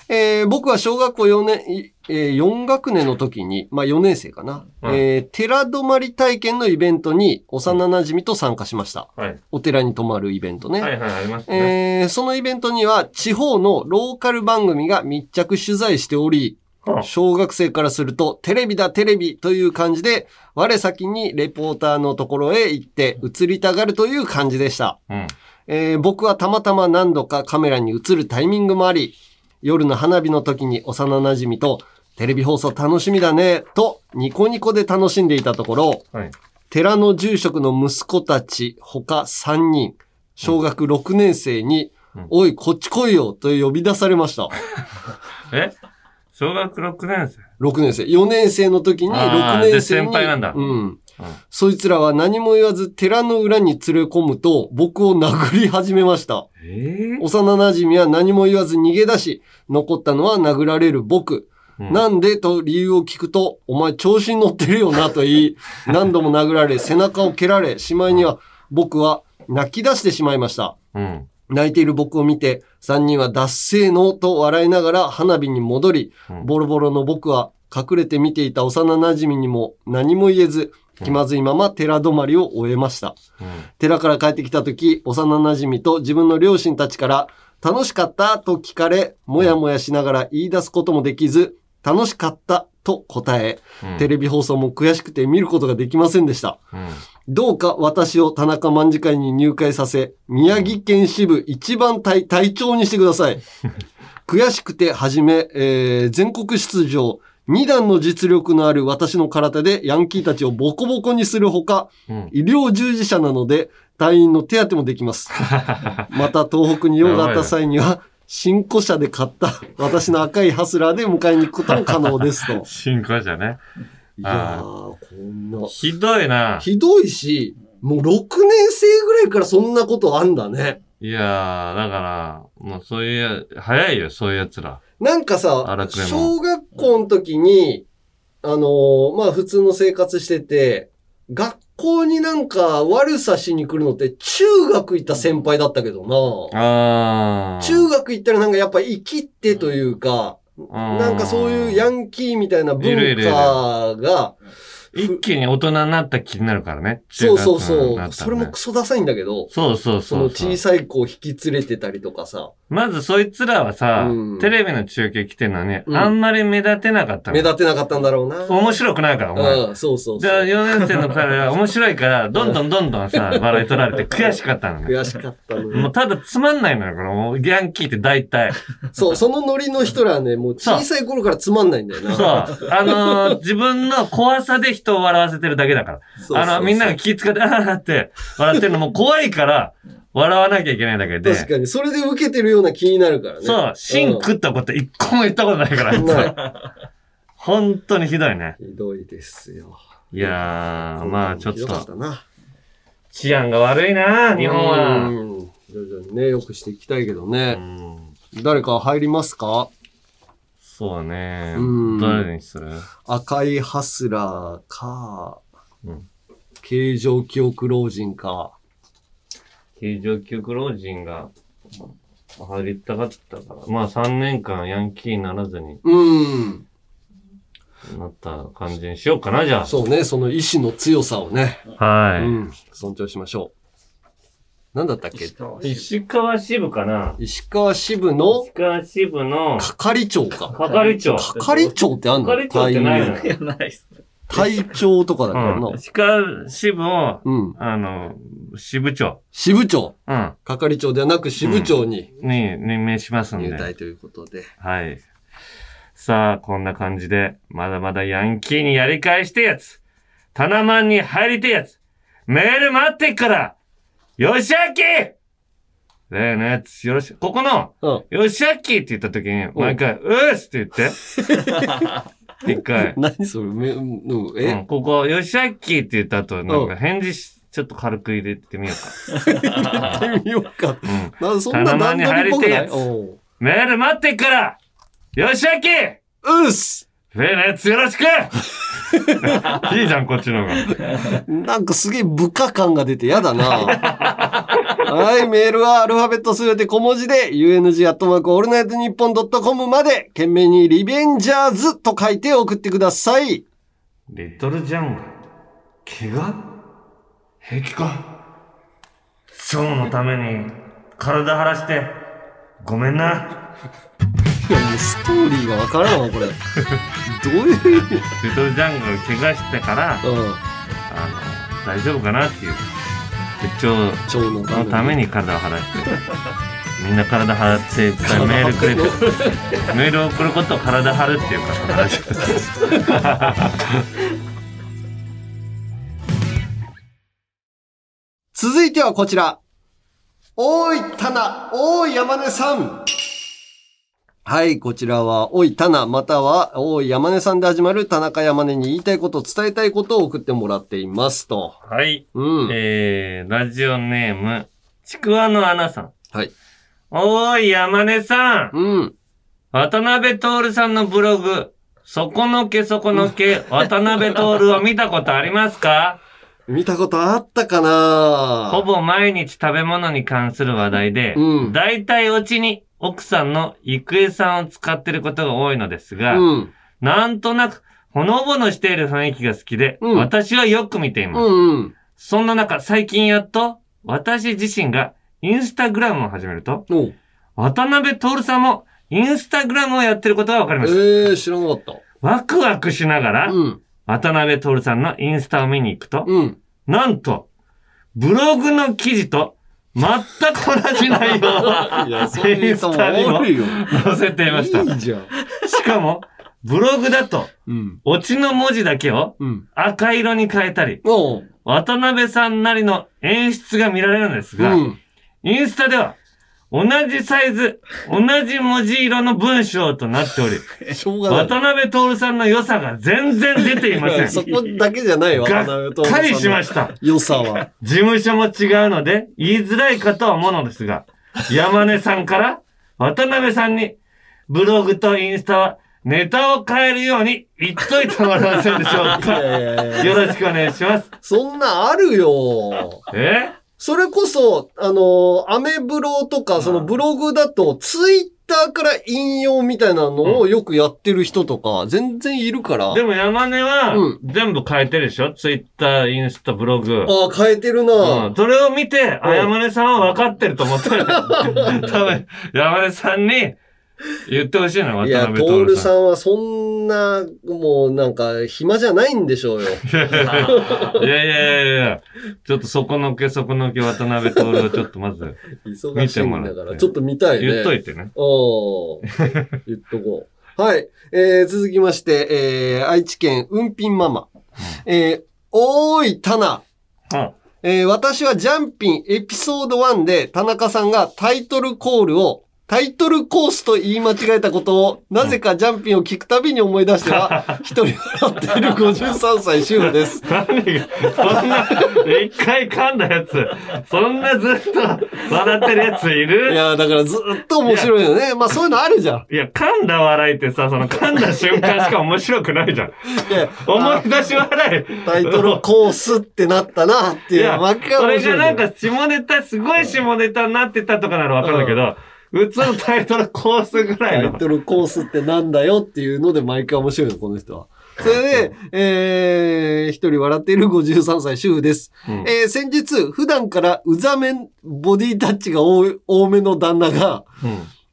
えー僕は小学校4年、いえー4学年の時に、まあ4年生かな。
うん
えー寺泊まり体験のイベントに幼馴染と参加しました。
はい。
お寺に泊まるイベントね。
はいはい、ありますね。
えーそのイベントには地方のローカル番組が密着取材しており、
はあ
小学生からするとテレビだテレビという感じで、我先にレポーターのところへ行って映りたがるという感じでした。
うん。
えー僕はたまたま何度かカメラに映るタイミングもあり、夜の花火の時に幼馴染とテレビ放送楽しみだね、とニコニコで楽しんでいたところ、
はい。
寺の住職の息子たち他3人、小学6年生に、
うん
おい、こっち来いよと呼び出されました。
え？小学6年生
？6年生。4年生の時に
あー
6年生に。
で先輩なんだ
うん。そいつらは何も言わず寺の裏に連れ込むと僕を殴り始めました。
ええ
幼馴染は何も言わず逃げ出し、残ったのは殴られる僕。
うん
なんでと理由を聞くと、お前調子に乗ってるよなと言い、何度も殴られ、背中を蹴られ、しまいには僕は泣き出してしまいました。
うん。
泣いている僕を見て、三人は脱せーのと笑いながら花火に戻り、
うん
ボロボロの僕は隠れて見ていた幼馴染にも何も言えず、気まずいまま寺泊まりを終えました。
うん。
寺から帰ってきた時、幼馴染と自分の両親たちから、楽しかったと聞かれ、もやもやしながら言い出すこともできず、楽しかったと答え、
うん
テレビ放送も悔しくて見ることができませんでした。
うん。
どうか私を田中卍会に入会させ、宮城県支部一番隊隊長にしてください。悔しくて始め、えー全国出場、二段の実力のある私の空手でヤンキーたちをボコボコにするほか、
うん。
医療従事者なので隊員の手当てもできます。また東北に用があった際には、新古車で買った私の赤いハスラーで迎えに行くことも可能ですと。
進行者ね。
いやー、こんな。
ひどいな。
ひどいし、もう6年生ぐらいからそんなことあんだね。
いやー、だから、もうそういう、早いよ、そういう奴ら。
なんかさ小学校の時に、あのーまあ普通の生活してて、学校になんか悪さしに来るのって中学行った先輩だったけどな。中学行ったらなんかやっぱ生きってというか、なんかそういうヤンキーみたいな文化が、
一気に大人になった気になるからね。
そうそうそう、それもクソダサいんだけど、
そうそう
その
そうそう。
小さい子を引き連れてたりとかさ、
まずそいつらはさ、
うん
テレビの中継来てるのに、
うん
あんまり目立てなかったの
目立てなかったんだろうな。
面白くないから、お前。
うん、そうそう
じゃあ
そう。
4年生の彼は面白いから、どんどんどんどんさ、笑い取られて悔しかったのね。
悔しかったのよ。
もうただつまんないのよ、このヤンキーって大体。
そう、そのノリの人らはね、もう小さい頃からつまんないんだよな。
そう。あのー自分の怖さで人を笑わせてるだけだから。
そうそうそう
あの、みんなが気遣って、あーって笑ってるのも怖いから、笑わなきゃいけないだけで。
確かに、それで受けてるような気になるからね。
そう、芯食ったこと一個も言ったことないから、本当にひどいね。
ひどいですよ。
いやー、まあちょっと。治安が悪いな、日本は。
うん徐々にね、良くしていきたいけど
う
ね。
ん
誰か入りますか？
そうね
うん。
誰にする？
赤いハスラーか、
うん
形状記憶老人か。
形状記憶老人が入りたかったから。まあ3年間ヤンキーにならずに
うん。
なった感じにしようかな、じゃ
そうね、その意志の強さをね。
あ。はい。
うん。尊重しましょう。なんだったっけ？
石川支部かな
石川支部の？
石川支部の
係長か。
係長。
係長ってあんの？
係長ってないの
隊員
よ。
ないっす。
隊長とかだから
うん。
な。
石川支部を、
うん。
あの、支部長。
支部長。
うん。
係長ではなく支部長に
に任命しますんで。
入隊ということで。
はい。さあ、こんな感じで、まだまだヤンキーにやり返してやつ。タナマンに入りてやつ。メール待ってっからよしあき例のやつ、よろし、ここの、
うん。
よしあきって言った時に、毎回、うーすって言って。一回。
何それめ、うん、
う
え、
ん、ここ、よしあきって言った後、なんか返事し、ちょっと軽く入れてみようか。
やってみようか。
うん。
なんそんな段取りっぽくない？
メール待ってっからよしあき
うっす
例のやつよろしく いいじゃん、こっちの方が。
なんかすげえ部下感が出てやだな。はい、メールはアルファベットすべて小文字で、UNG アットマークオールナイトニッポンドットコムまで、件名にリベンジャーズと書いて送ってください。
リトルジャン。怪我？平気か蝶のために体張らして、ごめんな。
いや、もうストーリーがわからんわ、これ。どういう意味？
リトルジャングル怪我してから、あの、
うん。
大丈夫かなっていう。で蝶
蝶の
のために体を張らして。みんな体張っていっぱいメールくれて、メールを送ることを体張るっていうか、その話
続いてはこちら。おい、タナ、おい、山根さん。はい、こちらは、おい、タナ、または、おい、山根さんで始まる田中山根に言いたいこと、伝えたいことを送ってもらっていますと。
はい。
うん。
えー、ラジオネーム、ちくわのアナさん。
はい。
おーい、山根さん。
うん。
渡辺徹さんのブログ、そこのけそこのけ、渡辺徹を見たことありますか？
見たことあったかな
ほぼ毎日食べ物に関する話題で、
うん
大体オチに奥さんの郁恵さんを使ってることが多いのですが、
うん。
なんとなく、ほのぼのしている雰囲気が好きで、
うん
私はよく見ています。
うんうん。
そんな中、最近やっと、私自身がインスタグラムを始めると、渡辺徹さんもインスタグラムをやってることが分かりました。
ええー、知らなかった。
ワクワクしながら、
うん。
渡辺徹さんのインスタを見に行くと、
うん。
なんと、ブログの記事と全く同じ内容を
いや、そういう人も。
載せていました。
いいじゃん。
しかも、ブログだと、
うん。
オチの文字だけを
うん。
赤色に変えたり、
おう。
渡辺さんなりの演出が見られるんですが、
うん。
インスタでは、同じサイズ、同じ文字色の文章となっており、
しょうがない。
渡辺徹さんの良さが全然出ていません。
そこだけじゃないわ、
がっかりしま
し
した。
良さは。
事務所も違うので、言いづらいかとは思うのですが、山根さんから渡辺さんに、ブログとインスタはネタを変えるように言っといてもらえませんでしょうか。よろしくお願いします。
そんなあるよ。
え？
それこそ、あの、アメブロとか、そのブログだと、ツイッターから引用みたいなのをよくやってる人とか、全然いるから。
でも山根は
うん、
全部変えてるでしょ？ツイッター、インスタ、ブログ。
ああ、変えてるな、
うん、それを見て、あ、
うん。
山根さんは分かってると思ったよ。多分、山根さんに言ってほしいの、渡辺
トール
徹さん。
さんはそんな、もうなんか、暇じゃないんでしょうよ。
いやいやいやいやちょっとそこのけそこのけ渡辺徹をちょっとまず
忙しいんだ
見てもらって
ちょっと見たいね。
言っといてね。
おー言っとこう。はい。えー、続きまして、えー、愛知県、うんぴんママ。えー、おーい、タナ。
うん。
えー、私はジャンピンエピソード1で田中さんがタイトルコールをタイトルコースと言い間違えたことを、なぜかジャンピンを聞くたびに思い出しては、一人笑っている53歳主婦です。
何が、そんな、一回噛んだやつ、そんなずっと笑ってるやつい
い
る
や、だからずっと面白いよね。まあそういうのあるじゃん。
いや、噛んだ笑いってさ、その噛んだ瞬間しか面白くないじゃん。思い出し笑い。
タイトルコースってなったなっていう。
いや、
毎回
それ。がなんか下ネタ、すごい下ネタになってたとかならわかるんだけど、普通のタイトルコースぐらいの。
タイトルコースってなんだよっていうので毎回面白いの、この人は。それで、えー、一人笑っている53歳主婦です。
うん
えー、先日、普段からうざめボディタッチが多めの旦那が、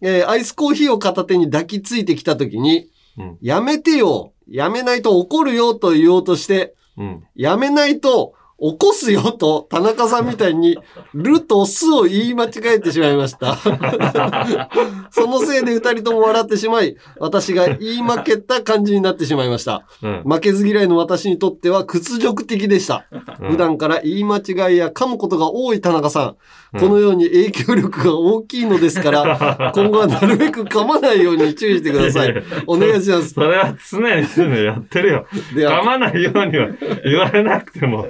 えー、アイスコーヒーを片手に抱きついてきた時に、
うん
やめてよやめないと怒るよと言おうとして、
うん。
やめないと起こすよと田中さんみたいに、ルとスを言い間違えてしまいました。そのせいで二人とも笑ってしまい、私が言い負けた感じになってしまいました。
うん。
負けず嫌いの私にとっては屈辱的でした。
うん
普段から言い間違いや噛むことが多い田中さん。
うん
このように影響力が大きいのですから、今後はなるべく噛まないように注意してください。お願いします。
それは常に常にやってるよ。
で
噛まないようには言われなくても、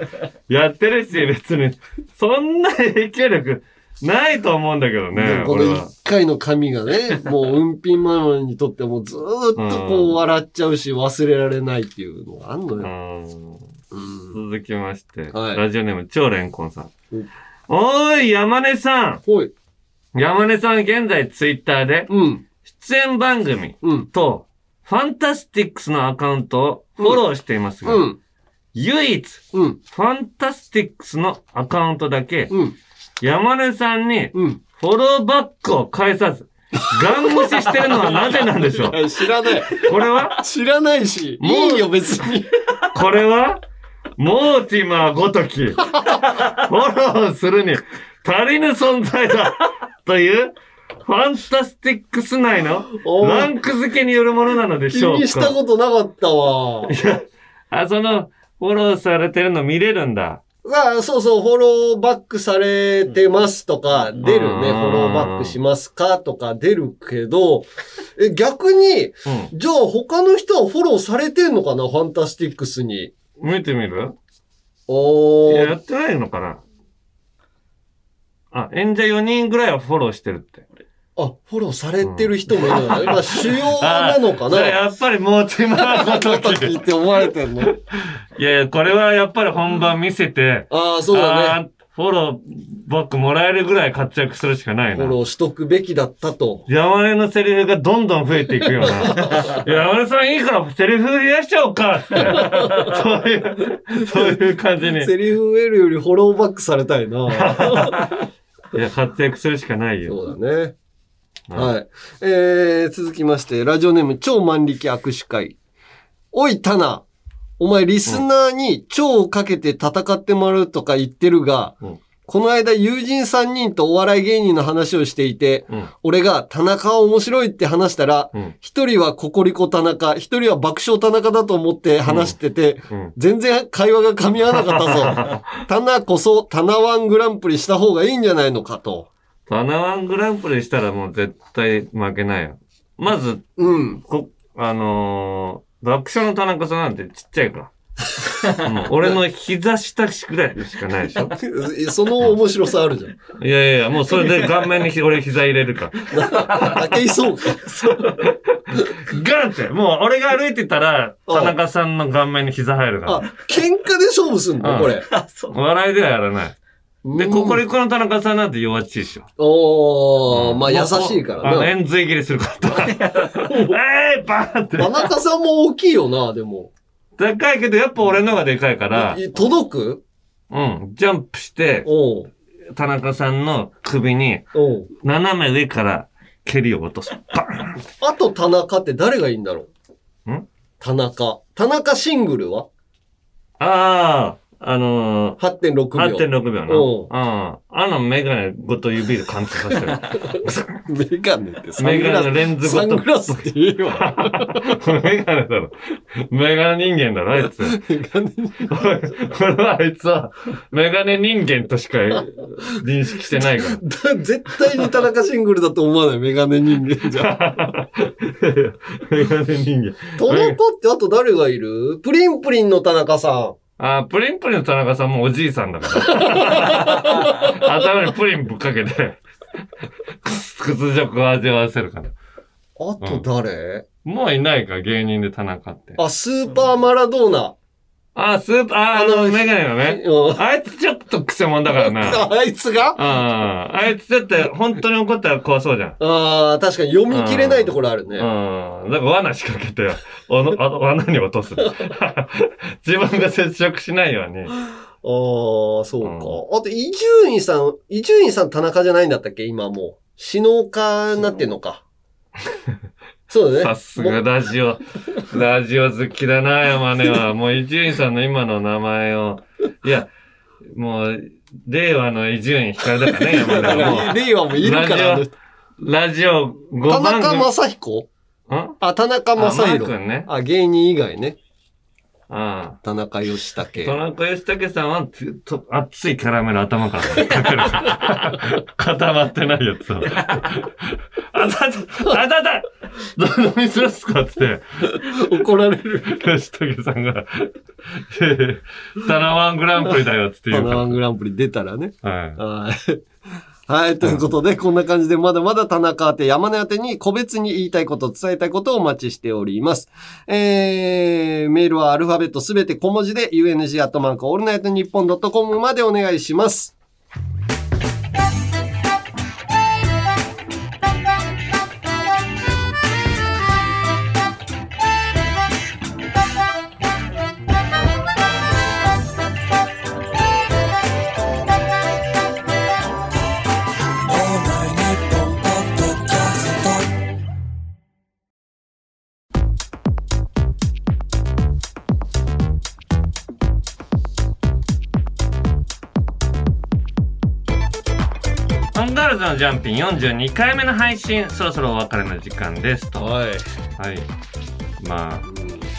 やってるし、別に、そんな影響力ないと思うんだけどね、
この。一回の髪がね、もう、運品ママにとってもずーっとこう笑っちゃうし、忘れられないっていうのがあんの
う
よ。
ん
うん。
続きまして、
はい
ラジオネーム、超レンコンさん
うん。
おーい、山根さん。山根さん現在ツイッターで、
うん。
出演番組
うん。
と、ファンタスティックスのアカウントをフォローしていますが、
うん。
唯一、
うん。
ファンタスティックスのアカウントだけ、
うん。
山根さんに
うん。
フォローバックを返さず、ガン無視してるのはなぜなんでしょう？
知らない。
これは？
知らないし、
もう
いいよ別に。
これは、モーティマーごとき、フォローするに足りぬ存在だという、ファンタスティックス内のランク付けによるものなので
気
しょうか？
にしたことなかったわ。
あ、その、フォローされてるの見れるんだ。
ああ、そうそう、フォローバックされてますとか、出るね。フ
うん
ォローバックしますかとか出るけど、え、逆に、
う
じゃあ他の人はフォローされてんのかな？ファンタスティックスに。
ん。見てみる？
お
やってないのかな？あ、演者4人ぐらいはフォローしてるって。
あ、フォローされてる人もいるのね。まあ、主要なのかな
やっぱりモーティマーごと
と聞い
き。
て思われてんの？
いやいや、これはやっぱり本番見せて、
ああ、そうだね。
フォローバックもらえるぐらい活躍するしかないな。
フォローしとくべきだったと。
山根のセリフがどんどん増えていくような。山根さんいいからセリフ増やしちゃおうかって。そういう、そういう感じに。
セリフ得るよりフォローバックされたいな。
いや、活躍するしかないよ。
そうだね。
うん
はい。えー、続きまして、ラジオネーム超万力握手会。おい、タナ。お前、リスナーに超をかけて戦ってもらうとか言ってるが、
うん
この間友人3人とお笑い芸人の話をしていて、
うん
俺が田中は面白いって話したら
うん、
一、人はココリコ田中、一人は爆笑田中だと思って話してて、
うん。
全然会話が噛み合わなかったぞ。タナこそタナワングランプリした方がいいんじゃないのかと。
タナワングランプリしたらもう絶対負けないよ。まず、
うん。
こ、あのー、爆笑の田中さんなんてちっちゃいから。もう俺の膝下ぐらいしかないでしょ。
その面白さあるじゃん。
いやいや、もうそれで顔面にひ俺膝入れるから。
武井壮か。
ガンって、もう俺が歩いてたら、田中さんの顔面に膝入る
あ
か、
喧嘩で勝負すんの？
うん
これ。
ら。笑いではやらない。で、
うん
ココリコの田中さんなんて弱っちいでしょ。
おー、まあ優しいから
あの、
な。
円髄切りするから。えーいバーンって。
田中さんも大きいよな、でも。
高いけど、やっぱ俺の方がでかいから、
い届く？
うん、ジャンプして、
おう
田中さんの首に、
おう
斜め上から蹴りを落とす。バーン
あと田中って誰がいいんだろう？ん？田中。田中シングルは？
ああ、あのー、
?8.6 秒。
8.6秒な。
おう
うん。あのメガネごと指で貫通させてる。
メガネってサン
メガ。ネのレンズ
サン。グラスって言えわ。
メガネだろ。メガネ人間だろ、あいつ。
メガネ
俺俺はあいつは、メガネ人間としか認識してないから。
だ絶対に田中シングルだと思わない、メガネ人間じゃ。
メガネ人間。
田中ってあと誰がいる？プリンプリンの田中さ
あー、プリンプリンの田中さんもおじいさんだから。頭にプリンぶっかけて、屈辱を味わわせるから。
ん。あと誰、
もういないか、芸人で田中って。
あ、スーパーマラドーナ。
あー、スーパー、あの、メガネのね。
うん
あいつちょっとクセモンだからな。
あいつが？
ああいつだって本当に怒ったら怖そうじゃん。
ああ、確かに読み切れないところあるね。
うん。だから罠仕掛けて、おのあ罠に落とす。自分が接触しないように。
ああ、そうか。あと、伊集院さん、伊集院さん田中じゃないんだったっけ？今もう。死の家になってんのか。そうだね。
さすがラジオ、ラジオ好きだな、山根は。もう伊集院さんの今の名前を。いや、もう、令和の伊集院光だからね、山根はもう。
令和もいるから。あの
ラジオ5
田
番組。
中正彦
ん？
あ、田中正宏。
ー君ね。
あ、芸人以外ね。
ああ。
田中義武。
田中義武さんは、つと熱いキャラメル頭からかける。固まってないやつを。あたた、あたたど飲みするっすかっつって、
怒られる。
義武さんが、えータナワングランプリだよっつって
田
言うか
中グランプリ出たらね。
ら。はい。
はい。はい。ということで、こんな感じで、まだまだ田中宛て、山根宛てに個別に言いたいこと、伝えたいことをお待ちしております。えー、メールはアルファベットすべて小文字で、ークオールナイトニッポンドットコムまでお願いします。
のジャンピン42回目の配信、そろそろお別れの時間ですと。
はい。
はい。まあ、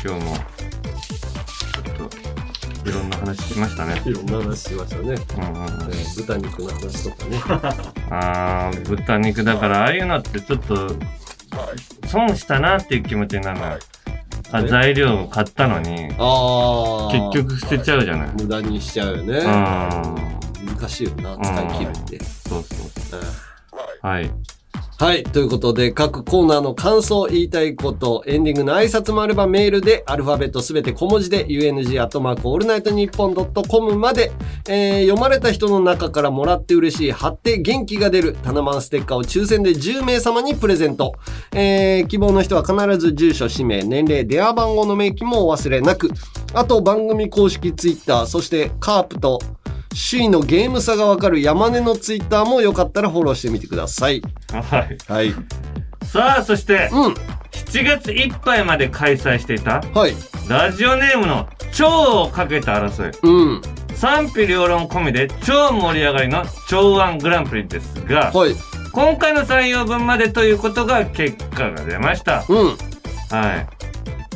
今日も、ちょっと、いろんな話しましたね。
いろんな話しましたね。
うんうん
豚肉の話とかね。
あー豚肉だからああいうのってちょっと損したなっていう気持ちになるのよあ材料を買ったのに
ああ。
結。局捨てちゃうじゃない
無駄にしちゃうよね。
うん
難しいよな、使い切るって。
そうそうはい
はい。ということで、各コーナーの感想、言いたいこと、エンディングの挨拶もあればメールで、アルファベットすべて小文字で、UNG アットマークオールナイトニッポンドットコムまで、えー読まれた人の中からもらって嬉しい、貼って元気が出る、タナマンステッカーを抽選で10名様にプレゼント。えー希望の人は必ず住所、氏名、年齢、電話番号の明記もお忘れなく。あと、番組公式ツイッター、そして、カープと、首位のゲーム差がわかる山根のツイッターもよかったらフォローしてみてください。
はい
はい。
さあそして
うん。
7月いっぱいまで開催していた
はい。
ラジオネームの超をかけた争い
うん。
賛否両論込みで超盛り上がりの超安グランプリですが、
はい。
今回の採用分までということが結果が出ました。
うん。
はい。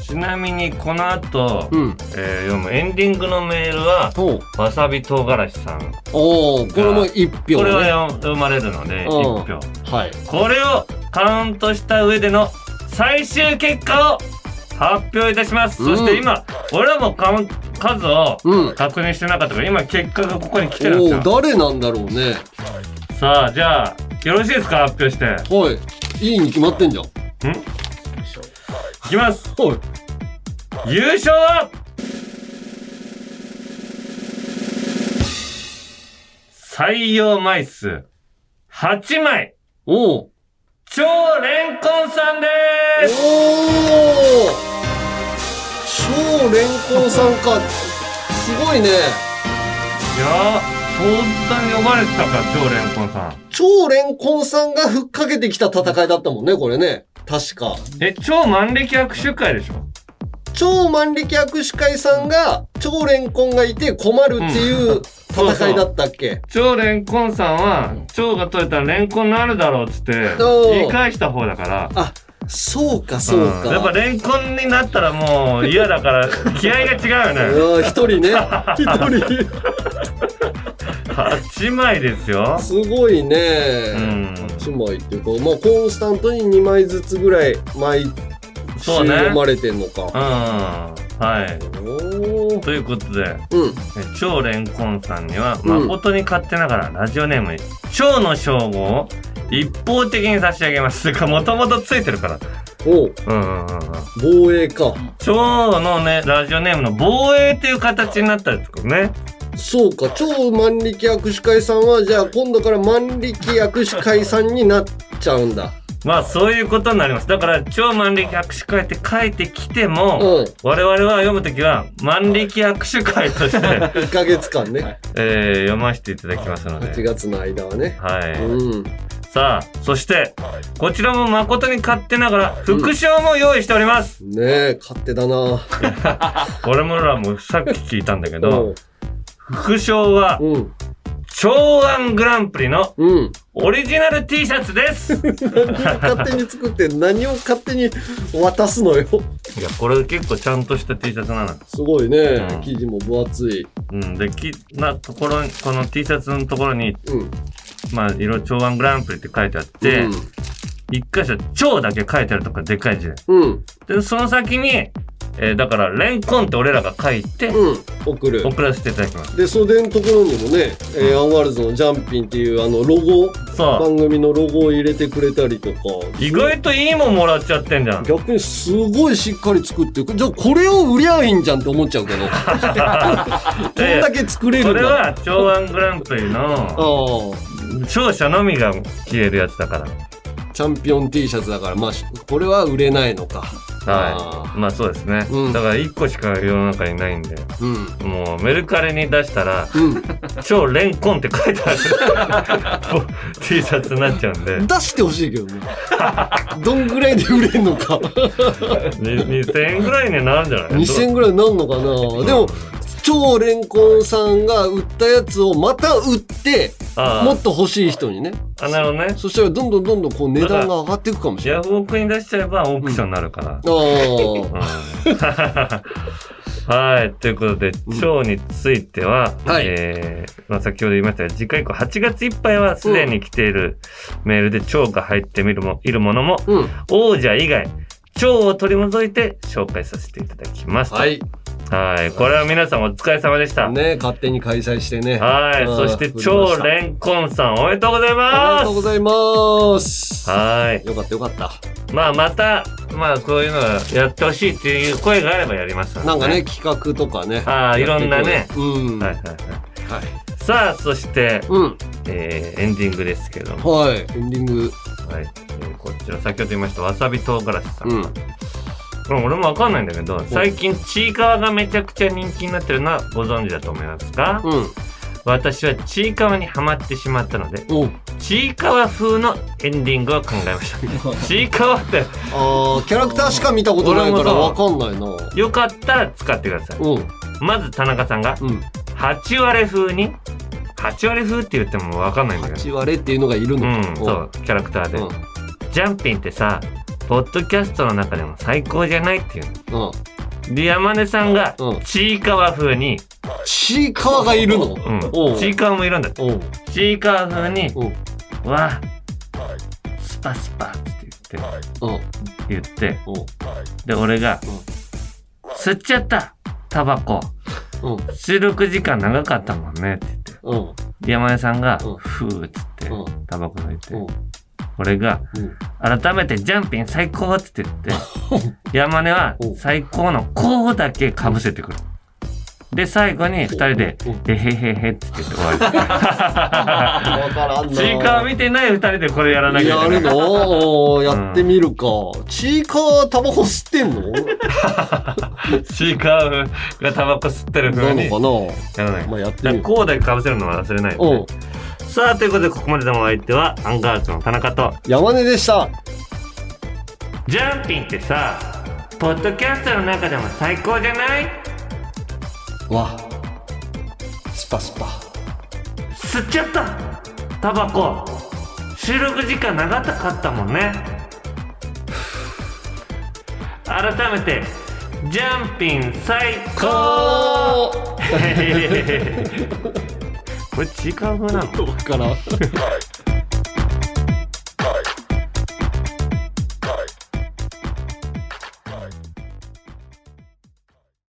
ちなみにこの後、
うん。
えー読むエンディングのメールは。わさび唐辛子さん。
おお、これも一票、ね。
これはよ読まれるので、
うん
1票。
はい。
これをカウントした上での最終結果を発表いたします。
うん
そして今、俺らもカウン数を
うん。
確認してなかったから、今結果がここに来てるんです
お
よ
お、。誰なんだろうね。
さあ、じゃあ、よろしいですか？発表して。
はい。いいに決まってんじゃん？
いきます。
はい。
優勝は採用枚数8枚
おお。
超レンコンさんです
おお超レンコンさんか。すごいね。
いやーそんなに読まれてたか超レンコンさん
超レンコンさんがふっかけてきた戦いだったもんね、これね。確か。
え超万歴握手会でしょ
超万力握手会さんが、超レンコンがいて困るっていう戦いだったっけ、
超レンコンさんは超が取れたらレンコンになるだろうっつって言い返した方だから。
あ、そうか、そうか。
ん。やっぱレンコンになったらもう嫌だから 気合が違うよね。
一人ね。一人。
8枚ですよ。
すごいね。
うん。
8枚っていうか、まあ、コンスタントに2枚ずつぐらい毎週
そうね
読まれてんの
うん
か。
はいということで
うん。
え超レンコンさんには
うん
誠に勝手ながらラジオネームに超の称号を一方的に差し上げます。かもともとついてるから。
おう
うんうんうんうん。
防衛か。
超のね、ラジオネームの防衛っていう形になったんですけどね。
そうか、超万力握手会さんは、じゃあ今度から万力握手会さんになっちゃうんだ。
まあそういうことになります。だから超万力握手会って書いてきても、
うん。
我々は読むときは万力握手会として、
1ヶ月間ね。
えー読ませていただきますの
8
で。
月の間はね。
はい。
うん。
さあ、そして、こちらも誠に勝手ながら、副賞も用意しております。
ねえ、勝手だな。
俺もらもさっき聞いたんだけ
う
ど
ん、
副賞は、
うん。
超安グランプリの
うん。
オリジナル T シャツです。
勝手に作って何を勝手に渡すのよ。
いや、これ結構ちゃんとした T シャツなの。
すごいね。
うん
生地も分厚い。
うん。で、きなところに、この T シャツのところに、
うん。
まあ、色超安グランプリって書いてあって、一箇所超だけ書いてあるとかでかい字で。
うん。うん。
で、その先に、えーだから、レンコンって俺らが書いて、
うん。送る。
送らせていただきます。
で、袖のところにもね、えーアンガールズのジャンピンっていうあのロゴ。番組のロゴを入れてくれたりとか。
意外といいもんもらっちゃってんじゃん。
逆にすごいしっかり作ってる。じゃあこれを売りゃいいんじゃんって思っちゃうけど。こんだけ作れるんだ。
これは超安グランプリの。勝者のみが着れるやつだから。
チャンピオン T シャツだから、まあ、しこれは売れないのか。
はい。まあそうですね。
うん
だから1個しか世の中にないんで、
うん。
もうメルカリに出したら、
うん。
超レンコンって書いてある T シャツになっちゃうんで、
出してほしいけどね。どんぐらいで売れんのか。
に2000円ぐらいにはなるんじゃない
？2000ぐらいになんのかな。でも、超レンコンさんが売ったやつをまた売って、
ああ
もっと欲しい人にね。
あ、なるほどね。
そしたらどんどんどんどんこう値段が上がっていくかもしれない。
ヤフオクに出しちゃえばオークションになるから。
あ
うん はい。ということで、蝶については、
はい
えーまあ、先ほど言いましたが、次回以降8月いっぱいはすでに来ているメールで蝶が入ってみるも、いるものも、
あ。うん。
王者以外、蝶を取り除いて紹介させていただきますと。
はい。
はい。これは皆さんお疲れ様でした。
ね勝手に開催してね。
はい。
うん
そして、超レンコンさんおめでとうござい
あり
ます
がとうございます。
はい。
よかったよかった。
まあ、また、まあ、こういうのやってほしいっていう声があればやりますので
なんかね、企画とかね。
ああいろんなね
うん。
はい
は。
はいいはい。さあ、そして、
うん。
えーエンディングですけども、
はい。エンディング。
はい。えーこちら、先ほど言いました、わさび唐辛子さん。
うん。
これ俺もわかんないんだけど、最近、ちいかわがめちゃくちゃ人気になってるのはご存知だと思いますか、
うん。
私はちいかわにハマってしまったので、
お
ちいかわ風のエンディングを考えました。ちいかわって、
ああ、キャラクターしか見たことないからわかんないな。
よかったら使ってください。
うん。
まず田中さんが、
うん。
8割れ風に？8割風って言っても分かんないんだけど
8割っていうのがいるの
うんそうキャラクターで、
うん
ジャンピンってさポッドキャストの中でも最高じゃないっていう。の
うん。
で山根さんが
うん。
ちいかわ風に、
ちいかわがいるの？
うん。
おう。
ちいかわもいるんだ。って
おう。
ちいかわ風に
おう「
わスパスパ」って言って
うん。
言って。
おう。
で俺が
うん「
吸っちゃったタバコ。
うん。
収録時間長かったもんね」って言って。
うん。
山根さんが
うん「
ふー」っつって
うん。
タバコ抜いて。
うん
俺が
うん。
改めてジャンピン最高って言って 山根は
うん。
最高の「こう」だけかぶせてくる。で最後に二人で
うん「
えへへへ」って言って終わり。
わからんな。
ちいかわ見てない二人でこれやらなきゃい
や
けない。
るの？やってみるか。ちいかわタバコ吸ってんの？
ちいかわがタバコ吸ってる風に
なのか
やらな
まあやってみる。
こうだけかぶせるのは忘れないよね。
うん。
さあということでここまでのお相手はアンガールズの田中と
山根でした。
ジャンピンってさポッドキャストの中でも最高じゃない？
わ。スパスパ。
吸っちゃったタバコ収録時間長かったもんね改めてジャンピン最高 これ違う風なの？
わからん。